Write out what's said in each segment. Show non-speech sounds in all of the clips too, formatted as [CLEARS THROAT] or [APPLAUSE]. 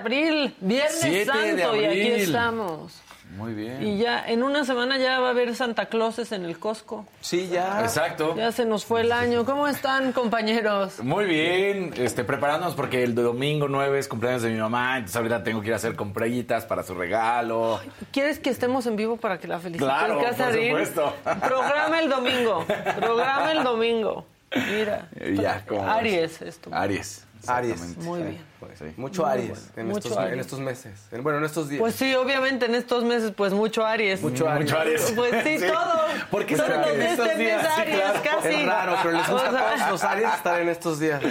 abril, Viernes 7 de Santo, y aquí estamos. Muy bien. Y ya en una semana ya va a haber Santa Clauses en el Costco. Sí, ya. Exacto. Ya se nos fue el año. ¿Cómo están, compañeros? Muy bien, este, preparándonos porque el domingo 9 es cumpleaños de mi mamá, entonces ahorita tengo que ir a hacer compritas para su regalo. ¿Quieres que estemos en vivo para que la feliciten, Claro, por supuesto. Programa el domingo. Programa el domingo. Mira. Ya, ¿cómo? Aries, esto. Aries. Aries. Muy Sí, bien. pues, Sí. Mucho Muy Aries, bueno. en, Mucho estos, Aries. en estos meses. En- Bueno, en estos días. Pues sí, obviamente en estos meses, pues mucho Aries. Mucho Aries. Mucho Aries. [LAUGHS] Pues sí, todo. ¿Por qué Todos los de estos este mes días? Sí, Aries, claro. casi. Es raro, pero les gusta O sea, a todos los Aries estar en estos días.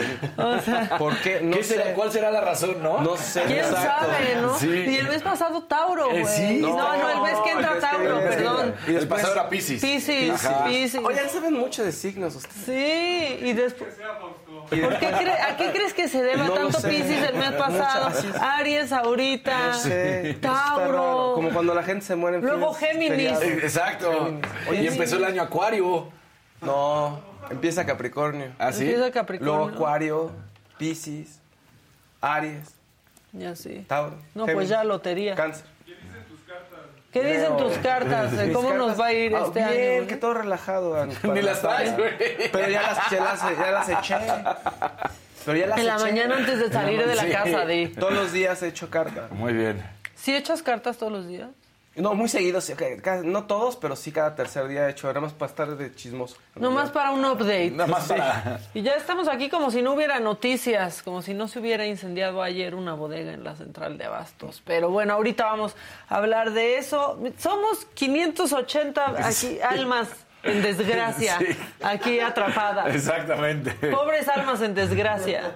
¿Por qué? No ¿Qué sé. será, ¿Cuál será la razón, no? No sé. ¿Quién exacto. sabe, no? Sí. Y el mes pasado Tauro, güey. Eh, sí. no, no, el mes que entra Tauro, perdón. Y el después- pasado era Pisces. Piscis, Ajá. Piscis. Oigan, saben mucho de signos ustedes. Sí, y después... ¿Por qué cre- ¿A qué crees que se deba No tanto sé. Piscis el mes pasado? Aries ahorita, No sé. Tauro. Como cuando la gente se muere en Luego Géminis. Eh, Exacto. Oye, y empezó el año Acuario. No, empieza Capricornio. ¿Ah, sí? Empieza Capricornio. Luego Acuario, Piscis, Aries, Ya sí. Tauro. No, Géminis, pues ya lotería. Cáncer. ¿Qué dicen tus cartas? ¿Cómo nos cartas- va a ir Ah, este bien, año? güey? que todo relajado. [LAUGHS] Ni las traes, güey. Pero ya las, ya las, ya las eché. Pero ya las En la eché. mañana antes de salir de la Sí. casa, di. Todos los días he hecho carta. Muy bien. ¿Sí echas cartas todos los días? No, muy seguido, sí, que- ca- no todos, pero sí cada tercer día he hecho, nada más para estar de chismoso. Nomás para un update. Nada más para... [LAUGHS] Y ya estamos aquí como si no hubiera noticias, como si no se hubiera incendiado ayer una bodega en la central de Abastos. Pero bueno, ahorita vamos a hablar de eso. Somos 580 [LAUGHS] aquí almas en desgracia, Sí. aquí atrapadas. Exactamente. Pobres almas en desgracia,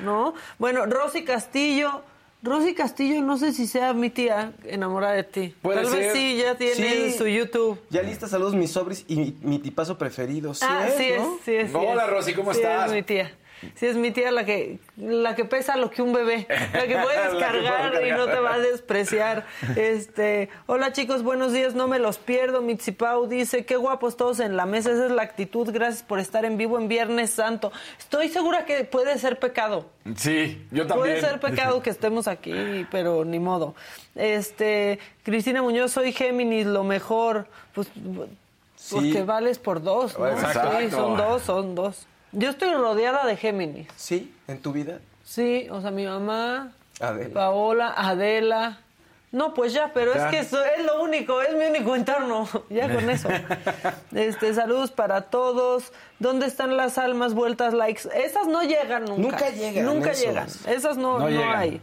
¿no? Bueno, Rosy Castillo. Rosy Castillo, no sé si sea mi tía enamorada de ti. Puede Tal vez sí, ya tiene Sí. su YouTube. Ya lista, saludos mis sobris y mi, mi tipazo preferido. Sí ah, es, sí ¿no? es, sí es. sí Hola. Rosy, ¿cómo Sí estás? es mi tía. Sí es mi tía la que la que pesa lo que un bebé, la que puedes [LAUGHS] La que cargar y no cargar. te va a despreciar. Este, hola chicos, buenos días, no me los pierdo. Mitsipau dice, qué guapos todos en la mesa, esa es la actitud. Gracias por estar en vivo en Viernes Santo. Estoy segura que puede ser pecado. Sí, yo también. Puede ser pecado que estemos aquí, pero ni modo. Este, Cristina Muñoz, soy Géminis, lo mejor. Pues, porque vales por dos, ¿no? Exacto. Sí, son dos, son dos. Yo estoy rodeada de Géminis. Sí, en tu vida. Sí, o sea, mi mamá, Adela. Paola, Adela. No, pues ya, pero Ya. es que eso es lo único, es mi único entorno. [LAUGHS] Ya con eso. [LAUGHS] Este, saludos para todos. ¿Dónde están las almas vueltas likes? Esas no llegan nunca. Nunca llegan Nunca esos. llegan. Esas no, No no, llegan. hay.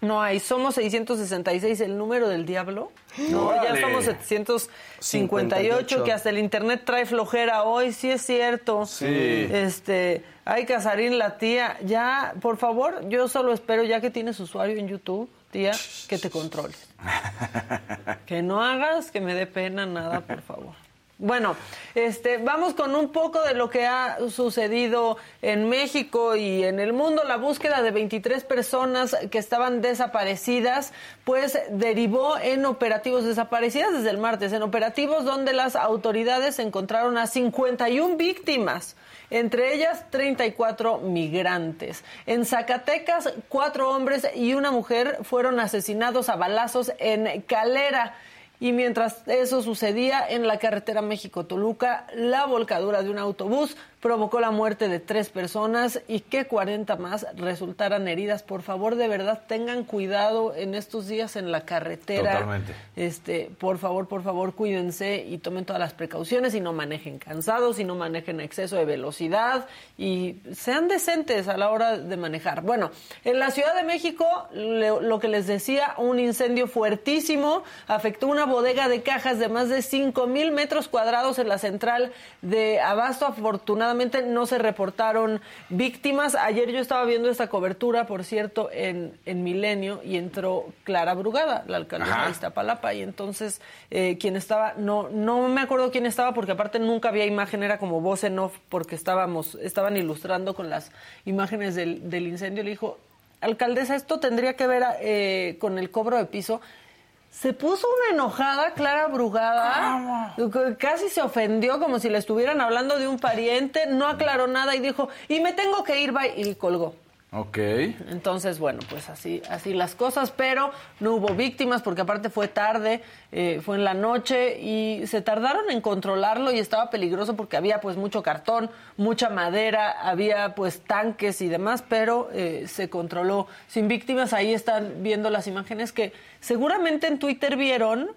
No hay. Somos 666, el número del diablo. [GASPS] No, ya somos 758, 58. que hasta el internet trae flojera hoy, sí es cierto. Sí. Este, ay, Casarín, la tía, ya, por favor, yo solo espero, ya que tienes usuario en YouTube, tía, que te controles. [LAUGHS] que no hagas que me dé pena nada, por favor. Bueno, este, vamos con un poco de lo que ha sucedido en México y en el mundo. La búsqueda de 23 personas que estaban desaparecidas, pues derivó en operativos desaparecidas desde el martes, en operativos donde las autoridades encontraron a 51 víctimas entre ellas 34 migrantes. En Zacatecas, cuatro hombres y una mujer fueron asesinados a balazos en Calera. Y mientras eso sucedía en la carretera México-Toluca, la volcadura de un autobús provocó la muerte de tres personas y que 40 más resultaran heridas. Por favor, de verdad, tengan cuidado en estos días en la carretera. Totalmente. Este, por favor, por favor, cuídense y tomen todas las precauciones y no manejen cansados y no manejen exceso de velocidad y sean decentes a la hora de manejar. Bueno, en la Ciudad de México, le- lo que les decía, un incendio fuertísimo afectó una bodega de cajas de más de 5 mil metros cuadrados en la central de Abasto. Afortunadamente no se reportaron víctimas. Ayer yo estaba viendo esta cobertura, por cierto, en, en Milenio y entró Clara Brugada, la alcaldesa Ajá. de Iztapalapa, y entonces eh, quien estaba, no, no me acuerdo quién estaba, porque aparte nunca había imagen, era como voz en off, porque estábamos, estaban ilustrando con las imágenes del, del incendio. Le dijo, alcaldesa, esto tendría que ver eh, con el cobro de piso. Se puso una enojada, Clara Brugada, casi se ofendió como si le estuvieran hablando de un pariente, no aclaró nada y dijo, y me tengo que ir, bye", y colgó. Ok. Entonces, bueno, pues así, así las cosas, pero no hubo víctimas porque aparte fue tarde, eh, fue en la noche y se tardaron en controlarlo y estaba peligroso porque había pues mucho cartón, mucha madera, había pues tanques y demás, pero eh, se controló sin víctimas. Ahí están viendo las imágenes que seguramente en Twitter vieron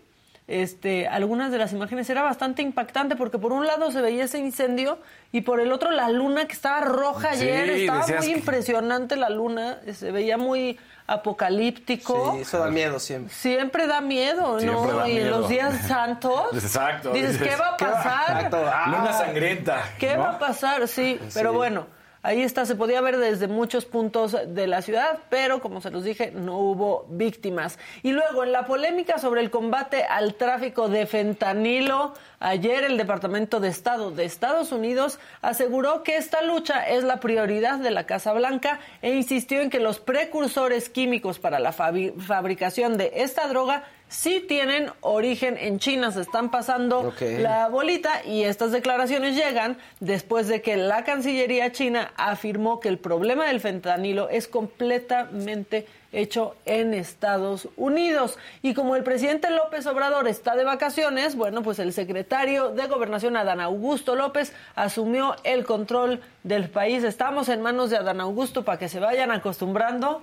este, algunas de las imágenes era bastante impactante porque por un lado se veía ese incendio y por el otro la luna que estaba roja Sí, ayer, estaba muy que- impresionante la luna, se veía muy apocalíptico. Sí, eso da miedo siempre. Siempre da miedo, Siempre ¿no? da y en miedo. los días [LAUGHS] santos. Exacto. Dices, ¿qué va a pasar? Ah, Luna sangrienta. ¿Qué ¿no? va a pasar? Sí, pero bueno, ahí está, se podía ver desde muchos puntos de la ciudad, pero como se los dije, no hubo víctimas. Y luego, en la polémica sobre el combate al tráfico de fentanilo, ayer el Departamento de Estado de Estados Unidos aseguró que esta lucha es la prioridad de la Casa Blanca e insistió en que los precursores químicos para la fabricación de esta droga sí tienen origen en China, se están pasando la bolita y estas declaraciones llegan después de que la Cancillería china afirmó que el problema del fentanilo es completamente hecho en Estados Unidos. Y como el presidente López Obrador está de vacaciones, bueno, pues el secretario de Gobernación, Adán Augusto López, asumió el control del país. Estamos en manos de Adán Augusto para que se vayan acostumbrando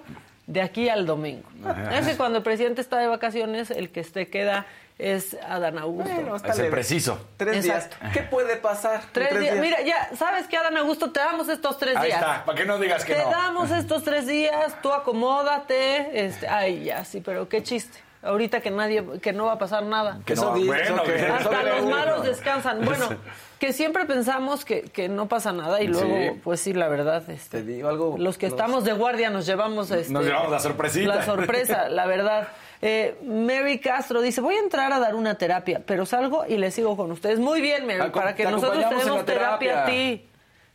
de aquí al domingo. Es que cuando el presidente está de vacaciones, el que se queda es Adán Augusto. Bueno, está Es el preciso. Tres Exacto. días. ¿Qué puede pasar? Tres días. Mira, ya, ¿sabes qué, Adán Augusto? Te damos estos tres Ahí días. está, para que no digas que Te no. damos estos tres días, tú acomódate. Este, ay, ya, sí, pero qué chiste. Ahorita que nadie, que no va a pasar nada. Que Eso no, dice, bueno, eso que- que- eso Hasta que- los malos descansan. Bueno, [LAUGHS] que siempre pensamos que, que no pasa nada y luego, pues sí, la verdad. Este, Te digo algo. los que estamos de guardia nos llevamos este, Nos llevamos la sorpresita. La sorpresa, la verdad. Eh, Mary Castro dice, voy a entrar a dar una terapia, pero salgo y le sigo con ustedes. Muy bien, Mary, Acom- para que nosotros tenemos la terapia. a terapia. ti.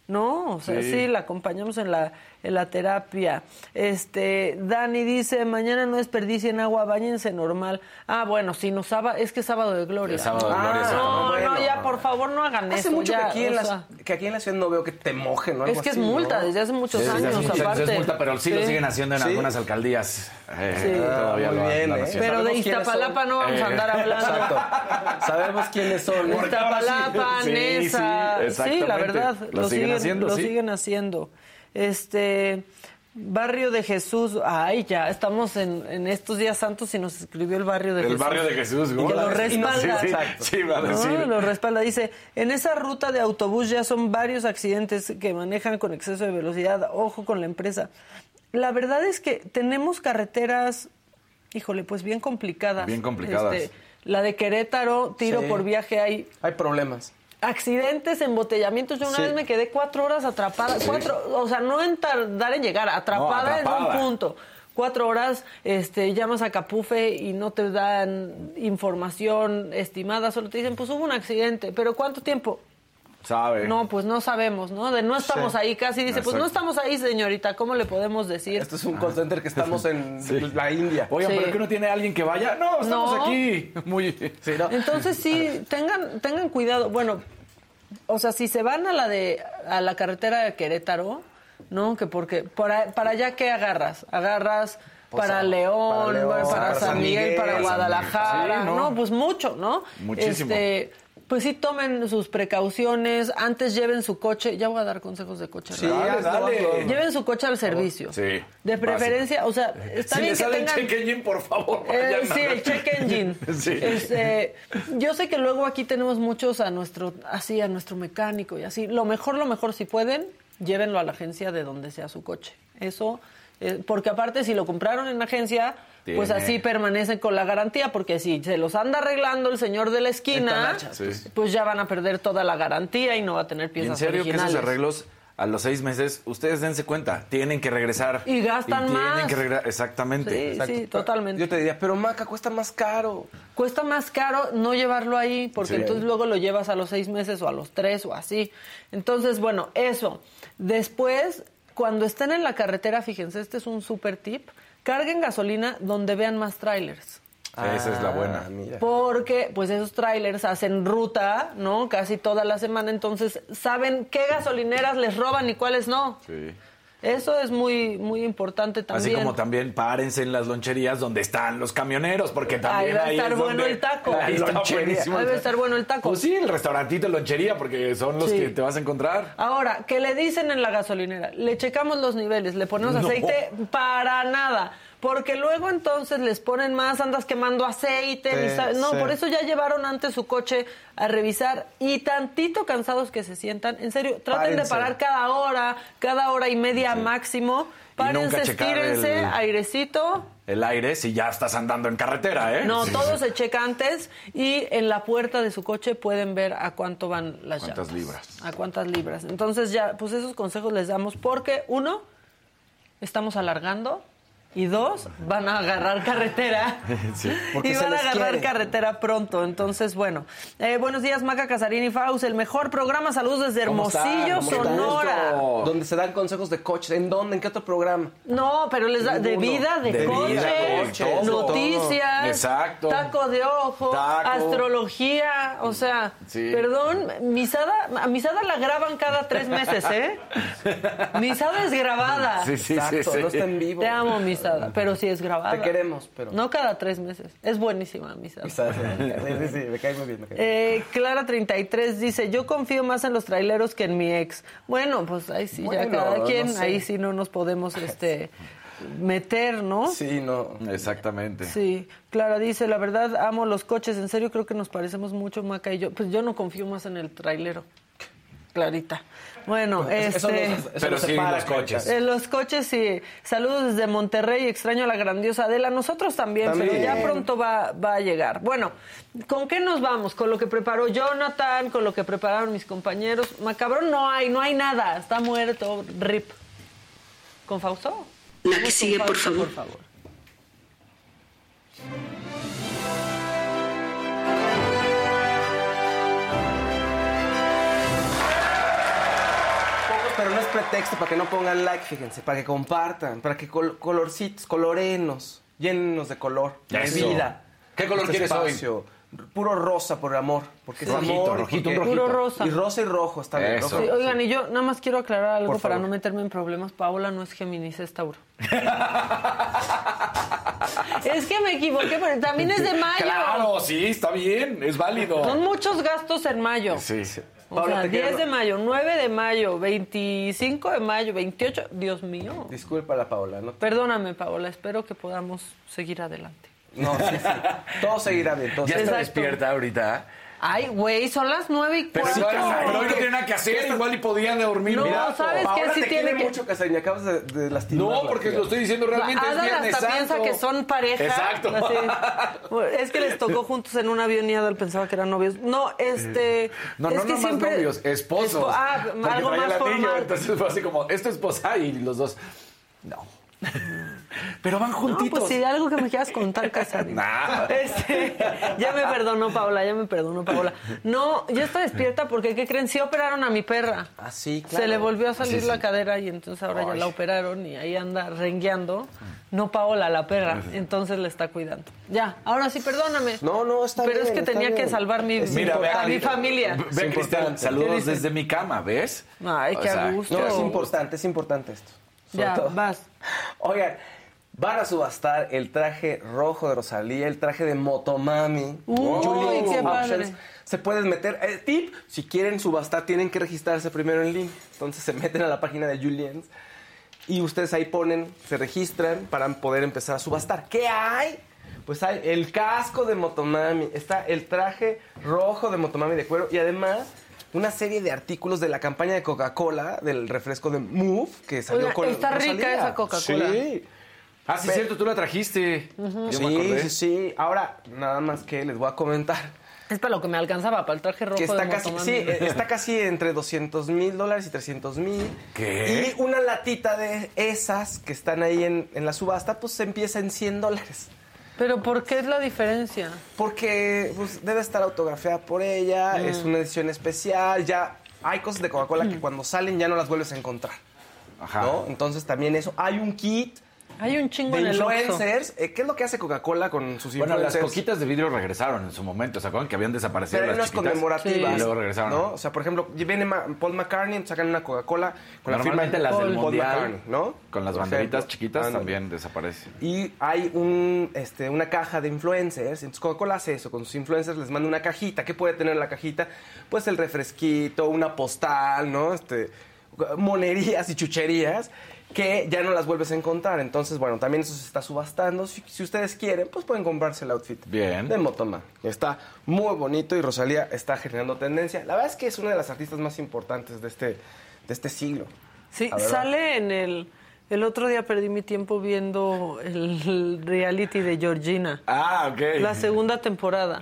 No, o sea, sí. Sí. la acompañamos en la, en la terapia. Este, Dani dice, mañana no desperdicien agua, bañense normal. Ah, bueno, sí, no, sábado, es que es sábado de gloria. Es sábado de Ah, no, no, ya, por favor, no hagan Hace eso. mucho ya, que, aquí en o la, sea, que aquí en la ciudad no veo que te mojen, ¿no? Es que es así, multa ¿no? desde hace muchos Sí, años, sí, sí, aparte. es multa, pero sí, lo siguen haciendo en Sí. algunas alcaldías. Eh, Sí. Todavía lo bien, ¿eh? Pero de Iztapalapa son. no vamos a Eh, andar hablando. Exacto. Sabemos quiénes son. Iztapalapa, Sí, Nesa. sí, Sí, la verdad. Lo siguen haciendo, Lo sí. siguen haciendo. Este. Barrio de Jesús, ay, ya, estamos en, en estos días santos y nos escribió el barrio de El Jesús. barrio de Jesús, Y ¿cómo que lo respalda. Sí, sí, sí, va a decir. No, lo respalda. Dice, en esa ruta de autobús ya son varios accidentes que manejan con exceso de velocidad. Ojo con la empresa. La verdad es que tenemos carreteras, híjole, pues bien complicadas. Bien complicadas. Este, la de Querétaro, tiro Sí. por viaje, hay Hay problemas. Accidentes, embotellamientos. Yo una Sí. vez me quedé cuatro horas atrapada, cuatro, o sea, no en tardar en llegar, atrapada, en atrapada. un punto. Cuatro horas, este, llamas a Capufe y no te dan información estimada, solo te dicen, pues hubo un accidente, pero ¿cuánto tiempo? Sabe. No, pues no sabemos, ¿no? De no estamos Sí. ahí, casi dice, pues no estamos ahí, señorita, ¿cómo le podemos decir? Esto es un call center que estamos en [LAUGHS] Sí. la India. Oigan, Sí. ¿pero que no tiene alguien que vaya? No, estamos No. aquí. [LAUGHS] Muy... Sí, ¿no? Entonces sí, tengan, tengan cuidado. Bueno, o sea, si se van a la de a la carretera de Querétaro, ¿no? Que porque para, para allá qué agarras? Agarras Pues, para, León, para León, bueno, para, para San San Miguel, Miguel, para Guadalajara, Sí, ¿no? ¿no? Pues mucho, ¿no? Muchísimo. Este, pues sí tomen sus precauciones, antes lleven su coche, ya voy a dar consejos de coche. Sí, dale. hazlo. Lleven su coche al servicio. Sí, De preferencia, o sea, está si bien le que sale tengan... el check engine, por favor. Eh, sí, el check engine. [LAUGHS] Sí. Este, yo sé que luego aquí tenemos muchos a nuestro, así, a nuestro mecánico y así. Lo mejor, lo mejor, si pueden, llévenlo a la agencia de donde sea su coche. Eso, eh, porque aparte si lo compraron en agencia, pues así permanecen con la garantía, porque si se los anda arreglando el señor de la esquina. Sí. pues ya van a perder toda la garantía y no va a tener Y piezas en serio que originales. esos arreglos a los seis meses, ustedes dense cuenta, tienen que regresar. Y gastan tienen más. que regresar, exactamente. Sí, Exacto. sí, totalmente. Yo te diría, pero Maca, cuesta más caro. Cuesta más caro no llevarlo ahí, porque Sí. entonces luego lo llevas a los seis meses o a los tres o así. Entonces, bueno, eso. Después, cuando estén en la carretera, fíjense, este es un super tip, carguen gasolina donde vean más trailers. Esa es la buena. Ah, mira. Porque, pues, esos trailers hacen ruta, ¿no? Casi toda la semana, entonces saben qué gasolineras les roban y cuáles no. Sí. Eso es muy, muy importante Así también. como también párense en las loncherías donde están los camioneros, porque también Ahí va a ahí estar es bueno el taco. Ahí a estar bueno el taco. Pues sí, el restaurantito, lonchería, porque son los Sí. que te vas a encontrar. Ahora, ¿qué le dicen en la gasolinera? Le checamos los niveles, le ponemos No. aceite para nada. Porque luego entonces les ponen más, andas quemando aceite. Sí, sabes- no, sí. por eso ya llevaron antes su coche a revisar y tantito cansados que se sientan. En serio, traten de parar cada hora, cada hora y media máximo. Párense, estírense, el- airecito. El aire si ya estás andando en carretera, ¿eh? No, Sí, todo sí. se checa antes y en la puerta de su coche pueden ver a cuánto van las ¿Cuántas llantas. libras? A cuántas libras. Entonces ya, pues esos consejos les damos porque uno, estamos alargando y dos, van a agarrar carretera. [LAUGHS] Porque y se van a agarrar quiere. carretera pronto. Entonces, bueno. Eh, buenos días, Maca Casarini Faust, el mejor programa. Saludos desde ¿Cómo Hermosillo, Sonora. Donde se dan consejos de coches. ¿En dónde? ¿En qué otro programa? No, pero les da de vida, de, De coche, vida, de todo, noticias, todo. Exacto. taco de ojo, Taco. astrología, o sea, Sí. perdón, Misada, a Misada la graban cada tres meses, ¿eh? [LAUGHS] Misada es grabada. Sí, sí, Exacto, sí, sí. no está en vivo. Te amo, Pero sí es grabada. Te queremos, pero... No cada tres meses. Es buenísima, Misada. Sí, sí, sí, me cae muy bien. Me cae. Eh, Clara 33 dice, yo confío más en los traileros que en mi ex. Bueno, pues ahí sí, ya cada no quien, sé. ahí sí no nos podemos este meter, ¿no? Sí, no. Exactamente. Sí, Clara dice, la verdad amo los coches, en serio creo que nos parecemos mucho Maca y yo. Pues yo no confío más en el trailero. Clarita. Bueno, Eso este... eso Pero sí, los coches. En los coches sí. Saludos desde Monterrey, extraño a la grandiosa Adela. Nosotros también, pero ya pronto va, va a llegar. Bueno, ¿con qué nos vamos? ¿Con lo que preparó Jonathan? ¿Con lo que prepararon mis compañeros? Macabrón no hay, no hay nada. Está muerto, rip. ¿Con Fausto? La que sigue, por favor. por favor. Pero no es pretexto para que no pongan like, fíjense, para que compartan, para que col- colorcitos, colorenos, llenos de color, de Eso. vida. ¿Qué color Este quieres hoy? Puro rosa por amor, porque Rojito, es amor. rojito, porque-. Puro rosa. Y rosa y rojo está bien. Eso. rojo. Sí, oigan, y yo nada más quiero aclarar algo Por para favor. no meterme en problemas. Paola no es Géminis, es Tauro. [LAUGHS] es que me equivoqué, pero también es de mayo. Claro, sí, está bien, es válido. Son muchos gastos en mayo. Sí. O Paola, sea, te 10 quiero. de mayo, 9 de mayo, 25 de mayo, 28. Dios mío. Disculpa la Paola, ¿no? Perdóname, Paola. Espero que podamos seguir adelante. No, sí, sí. Todo seguirá bien. Todo Ya está despierta ahorita. Ay, güey, son las 9 y Pero, cuarto. igual- pero hoy no tiene nada que hacer, igual y podían dormir. No, Mira, ¿sabes qué? Sí tiene que- mucho, Casarín. Acabas de, de lastimar. No, porque lo estoy diciendo realmente. es Adal Viernes hasta piensa Santo. que son pareja. Exacto. Así. [LAUGHS] Es que les tocó juntos en un avión y Adal pensaba que eran novios. No, este. No, es no, que no más siempre- novios, esposos. Espo- ah, algo más el anillo, formal. Entonces fue así como, ¿es tu esposa? Y los dos, no. [LAUGHS] Pero van No, juntitos. pues si de algo que me quieras contar. [LAUGHS] Nah. Este, ya me perdonó Paola, ya me perdonó Paola. No, yo estoy despierta porque, ¿qué creen? Sí operaron a mi perra. Ah, sí, claro. Se le volvió a salir Sí, sí. la cadera y entonces ahora ya la operaron y ahí anda rengueando. No Paola, la perra. Entonces le está cuidando. Ya, ahora sí, perdóname. No, no, está Pero bien, es que tenía que salvar mi, Mira, ve a mi familia. Ve. ¿Qué saludos desde mi cama, ¿ves? Ay, qué a gusto. No, es Pero- importante, es importante esto. Ya, todo. vas. Oigan, van a subastar el traje rojo de Rosalía, el traje de Motomami. Uy, qué Options. padre. Se pueden meter. eh, tip: si quieren subastar, tienen que registrarse primero en línea. Entonces se meten a la página de Julien's y ustedes ahí ponen, se registran para poder empezar a subastar. ¿Qué hay? Pues hay el casco de Motomami, está el traje rojo de Motomami de cuero y además una serie de artículos de la campaña de Coca-Cola, del refresco de Move, que salió Oiga, con está rica esa Coca-Cola. Sí. Ah, sí, es cierto, tú la trajiste. Yo me Sí, acordé. sí, sí. Ahora, nada más que les voy a comentar. Es para lo que me alcanzaba, para el traje rojo Que está de casi, sí, eh, [LAUGHS] está casi entre 200 mil dólares y 300 mil. ¿Qué? Y una latita de esas que están ahí en, en la subasta, pues se empieza en 100 dólares. Pero ¿por qué es la diferencia? Porque pues, debe estar autografiada por ella, Mm. es una edición especial, ya hay cosas de Coca-Cola que cuando salen ya no las vuelves a encontrar. Ajá. ¿no? Entonces también eso. Hay un kit Hay un chingo de en el influencers. Eh, ¿Qué es lo que hace Coca-Cola con sus Bueno, las influencers? coquitas de vidrio regresaron en su momento. ¿Se acuerdan que habían desaparecido Pero hay las unas chiquitas? conmemorativas. Sí. Y luego regresaron. ¿no? O sea, por ejemplo, viene Paul McCartney, sacan una Coca-Cola con la firma las del Paul mundial, McCartney, ¿no? con las Por banderitas ejemplo. chiquitas también desaparecen. Y hay un, este, una caja de influencers. Entonces Coca-Cola hace eso. Con sus influencers les manda una cajita. ¿Qué puede tener la cajita? Pues el refresquito, una postal, ¿no? Este, monerías y chucherías que ya no las vuelves a encontrar. Entonces, bueno, también eso se está subastando. Si, si ustedes quieren, pues pueden comprarse el outfit Bien. de Motoma. Está muy bonito y Rosalía está generando tendencia. La verdad es que es una de las artistas más importantes de este, de este siglo. Sí, sale en el... El otro día perdí mi tiempo viendo el [LAUGHS] reality de Georgina. Ah, ok. La segunda temporada.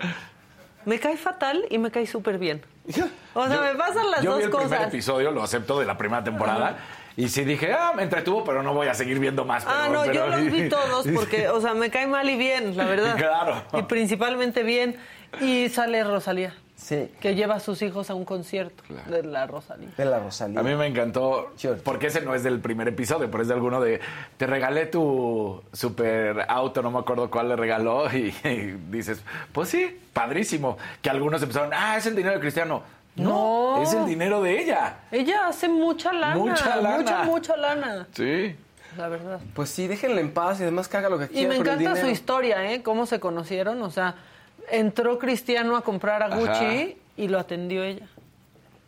Me cae fatal y me cae súper bien. [LAUGHS] O sea, me pasan las Yo dos vi el primer cosas. episodio, lo acepto, de la primera temporada. Y sí dije, ah, me entretuvo, pero no voy a seguir viendo más. Ah, pero- no, pero- yo los vi [LAUGHS] todos porque, o sea, me cae mal y bien, la verdad. Claro. Y principalmente bien. Y sale Rosalía, Sí, que lleva a sus hijos a un concierto Claro. de la Rosalía. de la Rosalía. A mí me encantó, porque ese no es del primer episodio, pero es de alguno de, te regalé tu super auto, no me acuerdo cuál le regaló, [LAUGHS] y, y dices, pues sí, padrísimo. Que algunos empezaron, ah, es el dinero de Cristiano. No, No. es el dinero de ella. Ella hace mucha lana. Mucha lana. Mucha, mucha lana. Sí. La verdad. Pues sí, déjenla en paz y además que haga lo que Y quiera me con el encanta su historia, ¿eh? Cómo se conocieron. O sea, entró Cristiano a comprar a Ajá. Gucci y lo atendió ella.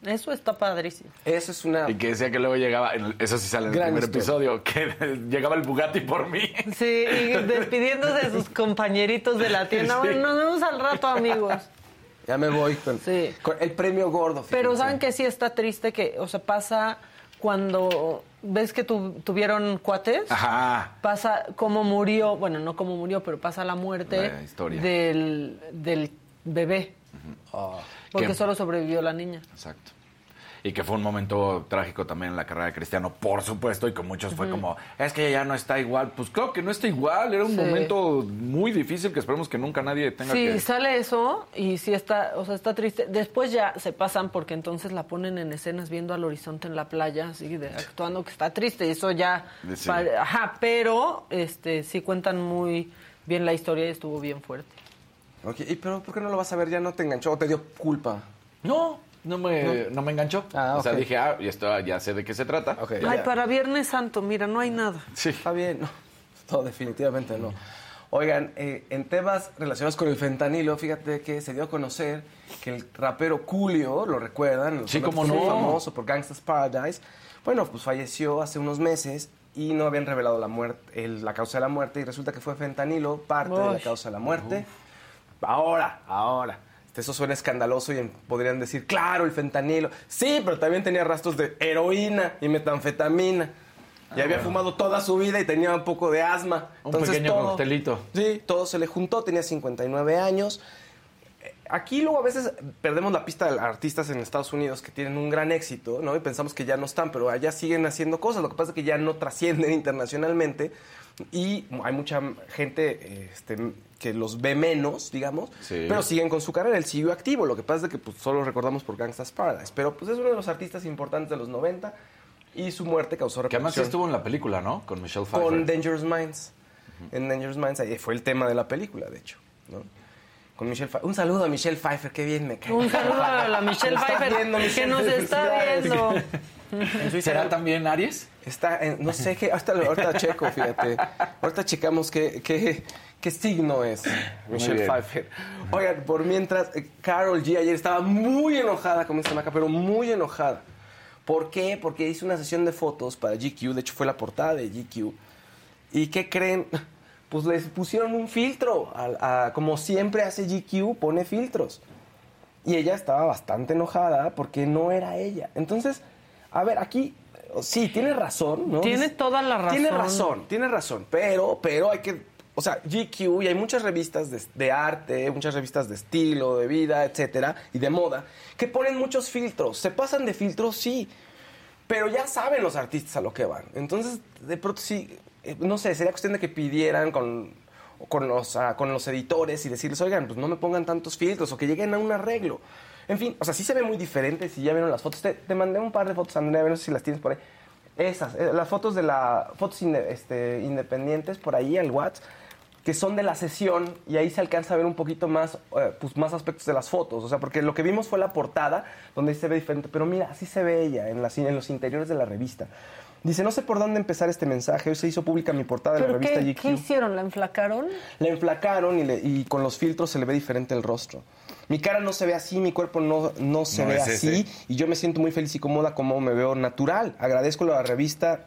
Eso está padrísimo. Eso es una... Y que decía que luego llegaba, eso sí sale en el Gran primer historia. episodio, que [LAUGHS] llegaba el Bugatti por mí. Sí, y despidiéndose de sus [LAUGHS] compañeritos de la tienda. Bueno, nos vemos al rato, amigos. Ya me voy con, Sí. con el premio gordo. Pero. ¿saben que sí está triste? Que, o sea, pasa cuando ves que tu- tuvieron cuates. Ajá. Pasa cómo murió, bueno, no cómo murió, pero pasa la muerte La historia. Del, del bebé. Porque ¿Qué? solo sobrevivió la niña. Exacto. Y que fue un momento trágico también en la carrera de Cristiano, por supuesto, y con muchos fue como, es que ya no está igual. Pues claro que no está igual, era un Sí. momento muy difícil que esperemos que nunca nadie tenga Sí, que... sale eso y sí está, o sea, está triste. Después ya se pasan porque entonces la ponen en escenas viendo al horizonte en la playa, así de actuando que está triste y eso ya, Sí. ajá, pero este sí cuentan muy bien la historia y estuvo bien fuerte. Ok, ¿y pero por qué no lo vas a ver? ¿Ya no te enganchó o te dio culpa? No, no me, no. me enganchó. Ah, O sea, dije, ah, ya, está, ya sé de qué se trata. Ok. Ay, Ya. para Viernes Santo, mira, no hay nada. Sí. Está bien, no. No, definitivamente no. Oigan, eh, en temas relacionados con el fentanilo, fíjate que se dio a conocer que el rapero Julio, ¿lo recuerdan? El Sí, cómo muy no. famoso por Gangsta's Paradise. Bueno, pues falleció hace unos meses y no habían revelado la, muerte, el- la causa de la muerte y resulta que fue fentanilo, parte de la Uy. causa de la muerte. Ahora, ahora. Este, Eso suena escandaloso y podrían decir, claro, el fentanilo. Sí, pero también tenía rastros de heroína y metanfetamina. Y había fumado toda su vida y tenía un poco de asma. Ah, Un pequeño coctelito. Sí, todo se le juntó, tenía 59 años. Eh, Aquí luego a veces perdemos la pista de artistas en Estados Unidos que tienen un gran éxito, ¿no? Y pensamos que ya no están, pero allá siguen haciendo cosas. Lo que pasa es que ya no trascienden [LAUGHS] internacionalmente y hay mucha gente este, que los ve menos, digamos, Sí. pero siguen con su carrera. Él siguió activo. Lo que pasa es que pues, solo recordamos por Gangsta's Paradise. Pero pues es uno de los artistas importantes de los 90 y su muerte causó Que además sí repercusión estuvo en la película, ¿no? Con Michelle Pfeiffer. con Dangerous Minds. En Dangerous Minds ahí fue el tema de la película, de hecho. ¿no? Con Michelle Pfeiffer. Un saludo a Michelle Pfeiffer, qué bien me cae. Un saludo a la Michelle [LAUGHS] Pfeiffer viendo, que nos está viendo. ¿Será también Aries? Está en- no sé qué, ahorita, ahorita checo, fíjate. Ahorita checamos qué, qué, qué signo es Michelle. Pfeiffer. Oigan, por mientras, eh, Carol G ayer estaba muy enojada con esta maca, pero muy enojada. ¿Por qué? Porque hizo una sesión de fotos para GQ, de hecho fue la portada de GQ. ¿Y qué creen? [LAUGHS] Pues les pusieron un filtro. a- a- como siempre hace GQ, pone filtros. Y ella estaba bastante enojada porque no era ella. Entonces, a ver, aquí sí, tiene razón, ¿no? Tiene toda la Tiene razón. razón, tiene razón. Pero, pero hay que. O sea, GQ y hay muchas revistas de, arte, muchas revistas de estilo, de vida, etcétera, y de moda, que ponen muchos filtros. ¿Se pasan de filtros? Sí. Pero ya saben los artistas a lo que van. Entonces, de pronto sí, eh, no sé, sería cuestión de que pidieran con, con, los, ah, con los editores y decirles, oigan, pues no me pongan tantos filtros o que lleguen a un arreglo. En fin, o sea, sí se ve muy diferente si ya vieron las fotos. Te, mandé un par de fotos, Andrea, a ver si las tienes por ahí. Esas, eh, las fotos de la fotos este, independientes por ahí al WhatsApp que son de la sesión y ahí se alcanza a ver un poquito más eh, pues más aspectos de las fotos, o sea, porque lo que vimos fue la portada donde se ve diferente, pero mira, así se ve ella en, las, en los interiores de la revista. Dice, no sé por dónde empezar este mensaje, hoy se hizo pública mi portada de la ¿Pero revista qué, GQ. qué hicieron? ¿La enflacaron? La enflacaron y, le- y con los filtros se le ve diferente el rostro. Mi cara no se ve así, mi cuerpo no, no se No ve es así ese. y yo me siento muy feliz y cómoda como me veo natural. Agradezco a la revista,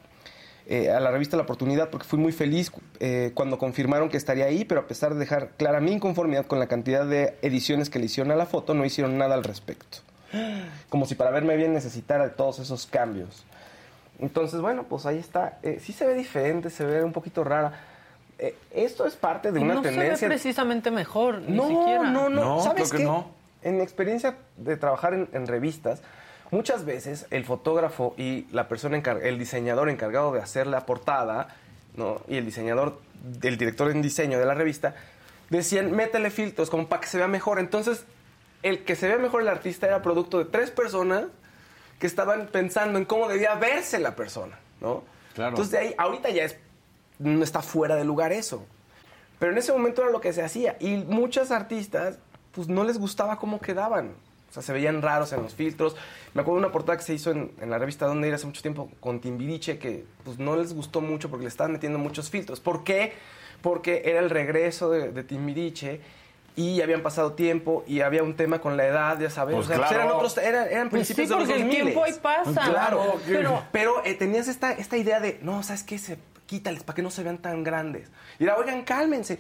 eh, a la revista la oportunidad porque fui muy feliz eh, cuando confirmaron que estaría ahí, pero a pesar de dejar clara mi inconformidad con la cantidad de ediciones que le hicieron a la foto, no hicieron nada al respecto. [GASPS] Como si para verme bien necesitara de todos esos cambios. Entonces, bueno, pues ahí está. Eh, sí se ve diferente, se ve un poquito rara. Eh, esto es parte de Y una no se ve tendencia. precisamente mejor, ni no, siquiera. no, no, No, ¿Sabes creo que qué? no. En mi experiencia de trabajar en, en revistas, muchas veces el fotógrafo y la persona el diseñador encargado de hacer la portada, ¿no? Y el diseñador, el director en diseño de la revista, decían, métele filtros como para que se vea mejor. Entonces, el que se vea mejor el artista era producto de tres personas que estaban pensando en cómo debía verse la persona, ¿no? Claro. Entonces, de ahí, ahorita ya es, no está fuera de lugar eso. Pero en ese momento era lo que se hacía. Y muchas artistas, pues no les gustaba cómo quedaban. O sea, se veían raros en los filtros. Me acuerdo de una portada que se hizo en, en la revista Donde Ir hace mucho tiempo con Timbiriche, que pues no les gustó mucho porque le estaban metiendo muchos filtros. ¿Por qué? Porque era el regreso de, de Timbiriche y habían pasado tiempo y había un tema con la edad, ya sabes. Pues o sea, pues, claro. eran otros, eran, eran Pues sí, principios de los porque el 2000. tiempo ahí pasa. Claro, Pero- pero eh, tenías esta, esta idea de, no, ¿sabes qué? Se, quítales para que no se vean tan grandes. Y era, oigan, cálmense.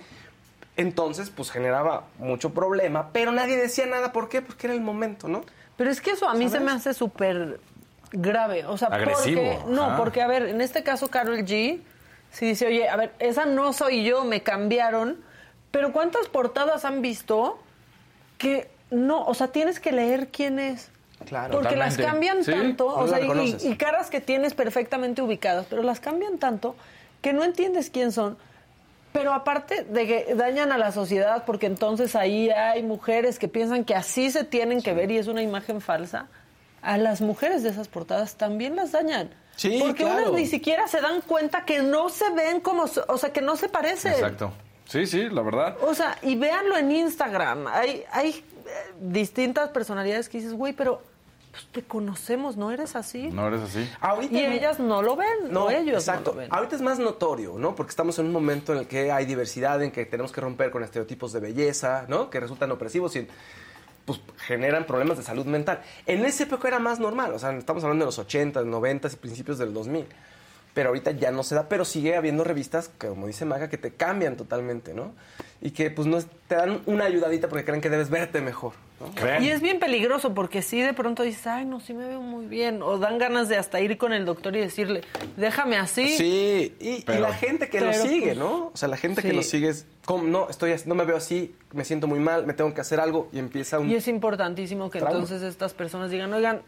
Entonces, pues generaba mucho problema, pero nadie decía nada. ¿Por qué? Porque era el momento, ¿no? Pero es que eso a mí se me hace súper grave. O sea, Agresivo, porque. No, ajá. porque, a ver, en este caso, Carol G. Si dice, oye, a ver, esa no soy yo, me cambiaron. Pero ¿cuántas portadas han visto que no? O sea, tienes que leer quién es. Claro. Porque las cambian Sí, tanto, o sea, y caras que tienes perfectamente ubicadas, pero las cambian tanto que no entiendes quién son. Pero aparte de que dañan a la sociedad, porque entonces ahí hay mujeres que piensan que así se tienen que ver y es una imagen falsa, a las mujeres de esas portadas también las dañan. Sí, porque claro. unas ni siquiera se dan cuenta que no se ven como, o sea, que no se parecen. Exacto. Sí, sí, la verdad. O sea, y véanlo en Instagram. Hay, hay eh, distintas personalidades que dices, güey, pero pues, te conocemos, ¿no eres así? No eres así. Ahorita Y no- ellas no lo ven, No, ellos exacto. no lo ven. Ahorita es más notorio, ¿no? Porque estamos en un momento en el que hay diversidad, en que tenemos que romper con estereotipos de belleza, ¿no? Que resultan opresivos y pues generan problemas de salud mental. En esa época era más normal, o sea, estamos hablando de los 80, 90 y principios del 2000. Pero ahorita ya no se da, pero sigue habiendo revistas, que, como dice Maga, que te cambian totalmente, ¿no? Y que pues no es- te dan una ayudadita porque creen que debes verte mejor, Y es bien peligroso porque si de pronto dices, ay, no, sí me veo muy bien. O dan ganas de hasta ir con el doctor y decirle, déjame así. Sí, y, la gente que lo sigue, pues, ¿no? O sea, la gente que lo sigue es, ¿cómo? no, estoy, no me veo así, me siento muy mal, me tengo que hacer algo y empieza un... Y es importantísimo que Trauma. entonces estas personas digan, oigan,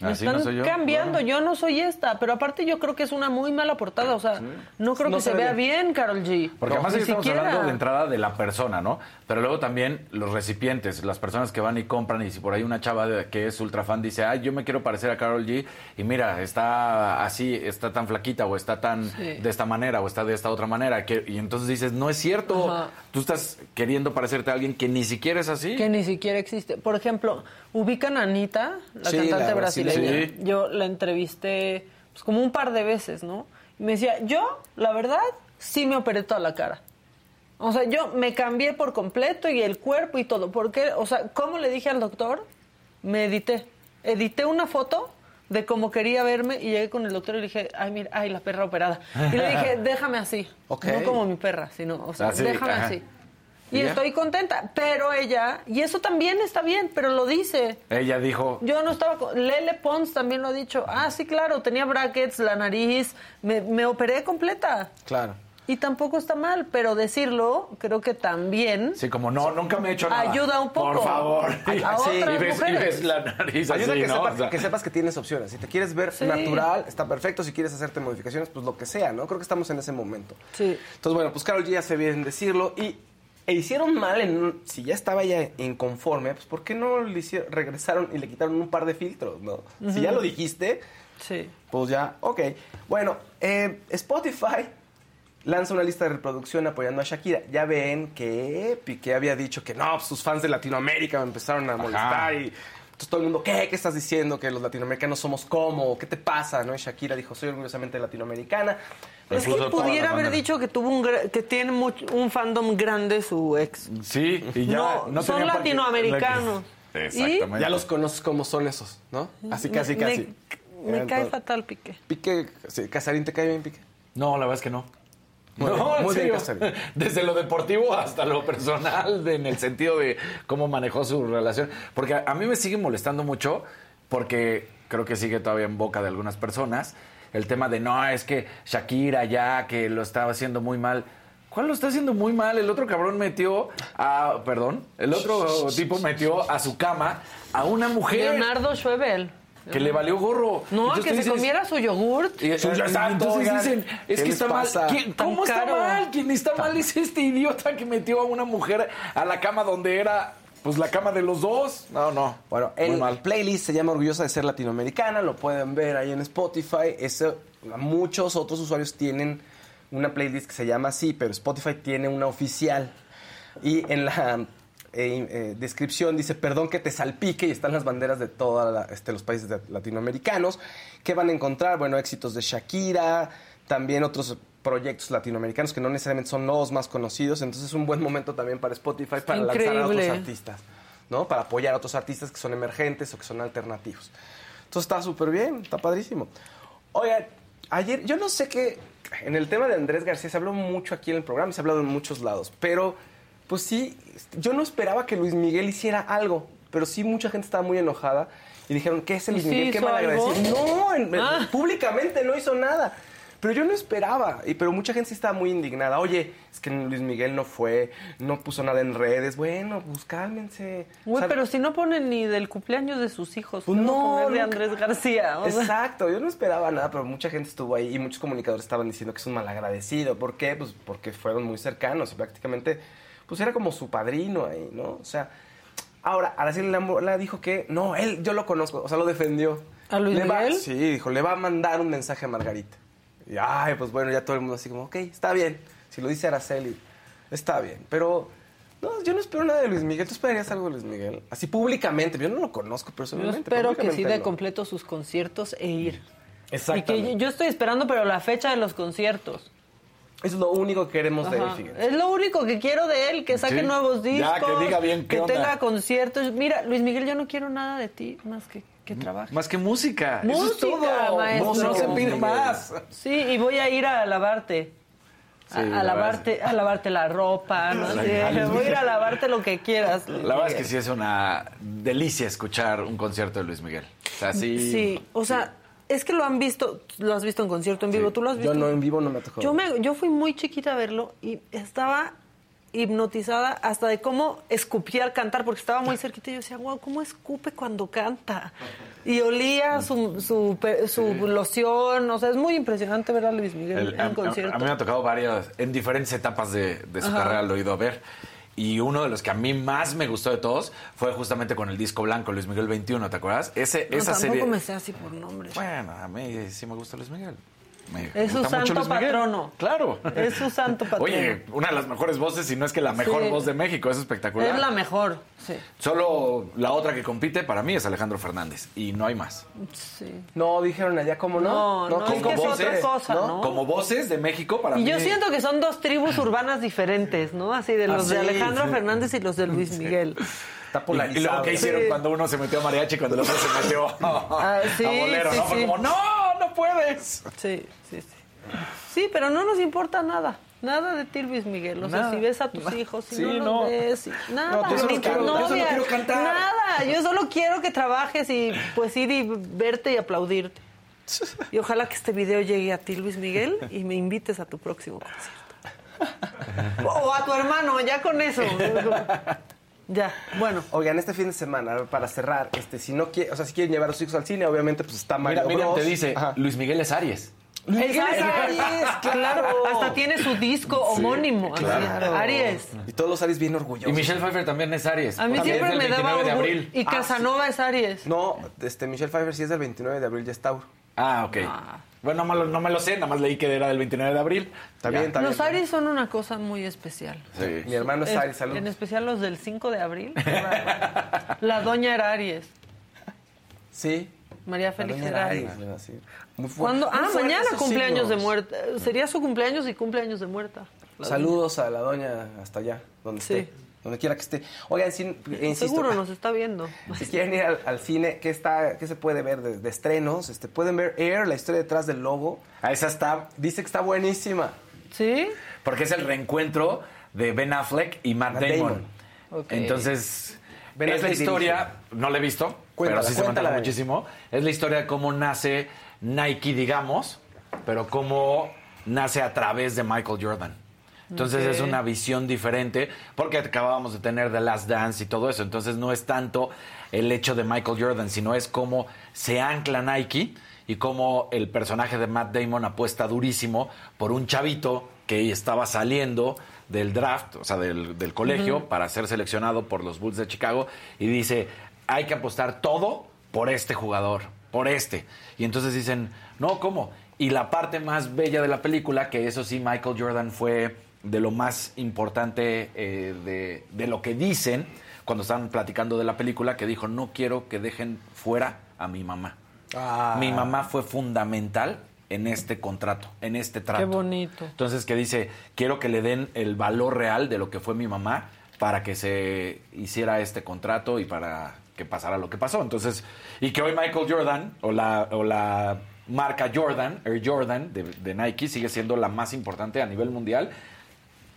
me Así no están soy yo, cambiando, claro. yo no soy esta. Pero aparte yo creo que es una muy mala portada. O sea, no creo No que se se ve vea bien, Carol G. Porque No, además estamos siquiera. hablando de entrada de la persona, ¿no? Pero luego también los recipientes, las personas que van y compran, y si por ahí una chava de- que es ultra fan dice, ay, yo me quiero parecer a Carol G, y mira, está así, está tan flaquita, o está tan Sí. de esta manera, o está de esta otra manera, que, y entonces dices, no es cierto, Ajá. tú estás queriendo parecerte a alguien que ni siquiera es así. Que ni siquiera existe. Por ejemplo, ubican a Anita, la Sí, cantante la brasileña. brasileña. Sí. Yo la entrevisté pues, como un par de veces, ¿no? Y me decía, yo, la verdad, sí me operé toda la cara. O sea, yo me cambié por completo y el cuerpo y todo. Porque, o sea, ¿cómo le dije al doctor? Me edité. Edité una foto de cómo quería verme y llegué con el doctor y le dije, ay, mira, ay, la perra operada. Y le dije, [LAUGHS] déjame así. No como mi perra, sino, o sea, Así, déjame ajá. así. Y ¿Y ya? estoy contenta, pero ella, y eso también está bien, pero lo dice. Ella dijo, Yo no estaba. con- Lele Pons también lo ha dicho. Ah, sí, claro, tenía brackets, la nariz, me, me operé completa. Claro. Y tampoco está mal, pero decirlo, creo que también. sí, como no, nunca me he hecho nada. Ayuda un poco. Por favor. A- [LAUGHS] otras ves, y mujeres. ves la nariz Ayuda así, que, ¿no? sepas, O sea, que sepas que tienes opciones. Si te quieres ver Sí. natural, está perfecto. Si quieres hacerte modificaciones, pues lo que sea, ¿no? Creo que estamos en ese momento. Sí. Entonces, bueno, pues Carol G hace bien decirlo. Y E hicieron mal en... Si ya estaba ya inconforme, pues ¿por qué no le hicieron, regresaron y le quitaron un par de filtros, no? Si ya lo dijiste, Sí. pues ya, ok. Bueno, eh, Spotify lanza una lista de reproducción apoyando a Shakira. Ya ven que Piqué había dicho que no, pues, sus fans de Latinoamérica me empezaron a molestar y entonces todo el mundo, ¿qué? ¿Qué estás diciendo? Que los latinoamericanos somos como, ¿qué te pasa? ¿No? Y Shakira dijo, soy orgullosamente latinoamericana. Es que puso toda pudiera haber dicho que tuvo un que tiene much- un fandom grande su ex. Sí, y ya no, no son latinoamericanos. [LAUGHS] Exactamente. Ya los conozco como son esos, ¿no? Así casi, Me- casi. Me, me cae todo- fatal, Piqué. Pique, sí, Casarín, ¿te cae bien, Pique? No, la verdad es que no. Muy no, bien, en muy bien, serio. Casarín. [LAUGHS] Desde lo deportivo hasta lo personal, de- en el sentido de cómo manejó su relación. Porque a, a mí me sigue molestando mucho, porque creo que sigue todavía en boca de algunas personas, el tema de no, es que Shakira ya, que lo estaba haciendo muy mal. ¿Cuál lo está haciendo muy mal? El otro cabrón metió a. Perdón. El otro tipo metió a su cama a una mujer Leonardo Schwebel. Que le valió gorro. No, Entonces que se dices, comiera su yogurt. y, exacto, entonces oigan. dicen, es ¿Qué que está mal. ¿Cómo está caro. mal? Quien está mal es este idiota que metió a una mujer a la cama donde era, pues, la cama de los dos. No, no. Bueno, el mal. playlist se llama Orgullosa de ser latinoamericana, lo pueden ver ahí en Spotify. Eso, muchos otros usuarios tienen una playlist que se llama así, pero Spotify tiene una oficial. Y en la eh, eh, descripción dice, perdón que te salpique, y están las banderas de todos este, los países de- latinoamericanos. ¿Qué van a encontrar? Bueno, éxitos de Shakira, también otros proyectos latinoamericanos que no necesariamente son los más conocidos. Entonces es un buen momento también para Spotify para lanzar a otros artistas, ¿no? Para apoyar a otros artistas que son emergentes o que son alternativos. Entonces está súper bien, está padrísimo. Oigan, ayer, yo no sé qué, en el tema de Andrés García se habló mucho aquí en el programa y se ha hablado en muchos lados, pero pues sí, yo no esperaba que Luis Miguel hiciera algo, pero sí mucha gente estaba muy enojada y dijeron, ¿qué es el ¿Y Luis sí Miguel? ¿Qué hizo mal algo? agradecido? No, en- Ah. públicamente no hizo nada. Pero yo no esperaba, y, pero mucha gente sí estaba muy indignada. Oye, es que Luis Miguel no fue, no puso nada en redes. Bueno, pues cálmense. Güey, O sea, pero si no ponen ni del cumpleaños de sus hijos, Pues ¿qué van a no, de Andrés García. O sea, Exacto, yo no esperaba nada, pero mucha gente estuvo ahí y muchos comunicadores estaban diciendo que es un malagradecido. ¿Por qué? Pues porque fueron muy cercanos y prácticamente, pues era como su padrino ahí, ¿no? O sea, ahora, Araceli Lambola dijo que no, él, yo lo conozco, o sea, lo defendió. ¿A Luis Le va- Miguel? sí, dijo, le va a mandar un mensaje a Margarita. Y, ay, pues bueno, ya todo el mundo así como, ok, está bien. Si lo dice Araceli, está bien. Pero, no, yo no espero nada de Luis Miguel. ¿Tú esperarías algo de Luis Miguel? Así públicamente. Yo no lo conozco yo personalmente. espero que sí de no. completo sus conciertos e ir. Y Exactamente. que yo estoy esperando, pero la fecha de los conciertos. Eso es lo único que queremos de él, fíjense. Es lo único que quiero de él, que saque Sí. nuevos Ya, discos. que diga bien qué que onda. tenga conciertos. Mira, Luis Miguel, yo no quiero nada de ti más que que trabajes. Más que música. Eso es Música, todo. maestro. No se pide más. Sí, y voy a ir a lavarte. A, Sí, a la lavarte, a lavarte la ropa, ¿no? Sí, [LAUGHS] voy a ir a lavarte lo que quieras. Luis La verdad es que sí es una delicia escuchar un concierto de Luis Miguel. O sea, sí. Sí, o sea, es que lo han visto, lo has visto en concierto en vivo, tú lo has visto. Yo no, en vivo no me ha tocado. Yo, me, yo fui muy chiquita a verlo y estaba hipnotizada hasta de cómo escupía al cantar, porque estaba muy cerquita y yo decía, wow, ¿cómo escupe cuando canta? Y olía su, su, pe- su loción, o sea, es muy impresionante ver a Luis Miguel El- en a, a- concierto. a mí me ha tocado varias, en diferentes etapas de, de su Ajá. carrera lo he ido a ver. Y uno de los que a mí más me gustó de todos fue justamente con el disco blanco, Luis Miguel 21, ¿te acuerdas? Ese, no, esa tampoco serie. me sé así por nombre. Bueno, a mí sí me gusta Luis Miguel. Me Es su santo patrono. Claro. Es su santo [LAUGHS] patrono. Oye, una de las mejores voces, si no es que la mejor Sí. voz de México, es espectacular. es la mejor, sí. Solo la otra que compite para mí es Alejandro Fernández. Y no hay más. sí. No, dijeron allá, ¿cómo no? No, no, es como que es voces, otra cosa, ¿no? Como voces de México, para Y mí. yo siento que son dos tribus urbanas diferentes, ¿no? Así de los Ah, de sí, Alejandro sí. [LAUGHS] Fernández y los de Luis Miguel. Está Y, y polarizado. luego, ¿qué hicieron Sí. cuando uno se metió a mariachi y cuando el otro se metió Ah, sí, a bolero? sí, ¿no? Fue sí. como, ¡no! ¡No puedes! Sí, sí, sí. Sí, pero no nos importa nada. Nada de ti, Luis Miguel. O sea, si ves a tus [LAUGHS] hijos, si Sí, no los no. ves, y- nada, No, yo solo quiero- yo solo novias, quiero cantar. nada. Yo solo quiero que trabajes y pues ir y verte y aplaudirte. Y ojalá que este video llegue a ti, Luis Miguel, y me invites a tu próximo concierto. [LAUGHS] O a tu hermano, ya con eso. Ya, bueno. Oigan, este fin de semana, para cerrar, este, si no quiere, o sea, si quieren llevar a sus hijos al cine, obviamente, pues está Mira, Mario Miriam Bros. te dice, Ajá. Luis Miguel es Aries. Es Miguel es Aries, claro. Hasta tiene su disco homónimo. Claro. Aries. Y todos los Aries bien orgullosos. Y Michelle Pfeiffer también es Aries. A mí siempre me daba 29 de orgullo. abril. Y Casanova es Aries. No, este, Michelle Pfeiffer sí es del 29 de abril, ya es Tauro. Ah, ok. Bueno, no me, lo, no me lo sé, nada más leí que era del 29 de abril. Bien. Los Aries son una cosa muy especial. Sí. Mi hermano es Es- Aries, salud. En especial los del 5 de abril. [LAUGHS] La doña era Aries. Sí. María Félix era Aries. Aries, era así. Muy fu- ¿Cuándo? Ah, mañana cumpleaños de muerta. Sería su cumpleaños y cumpleaños de muerta. La Saludos a la doña hasta allá, donde Sí. esté. Donde quiera que esté. Oigan, doña. insisto. Seguro nos está viendo. Si quieren ir al, al cine, ¿qué, está, ¿qué se puede ver de, de estrenos? Este, pueden ver Air, la historia detrás del logo. Ah, esa está, Dice que está buenísima. ¿Sí? porque es el reencuentro de Ben Affleck y Matt, Matt Damon. Damon. Entonces, Ben es la historia, no la he visto, Cuéntala, pero sí se cuéntala, muchísimo. Es la historia de cómo nace Nike, digamos, pero cómo nace a través de Michael Jordan. Entonces es una visión diferente, porque acabábamos de tener The Last Dance y todo eso. Entonces no es tanto el hecho de Michael Jordan, sino es cómo se ancla Nike y cómo el personaje de Matt Damon apuesta durísimo por un chavito que estaba saliendo del draft, o sea, del, del colegio, para ser seleccionado por los Bulls de Chicago, y dice, hay que apostar todo por este jugador, por este. Y entonces dicen, no, ¿cómo? Y la parte más bella de la película, que eso sí, Michael Jordan fue de lo más importante eh, de, de lo que dicen cuando estaban platicando de la película, que dijo, no quiero que dejen fuera a mi mamá. Ah. Mi mamá fue fundamental en este contrato, en este trato. Qué bonito. Entonces que dice, quiero que le den el valor real de lo que fue mi mamá para que se hiciera este contrato y para que pasara lo que pasó. Entonces, y que hoy Michael Jordan o la, o la marca Jordan, Air Jordan de, de Nike sigue siendo la más importante a nivel mundial.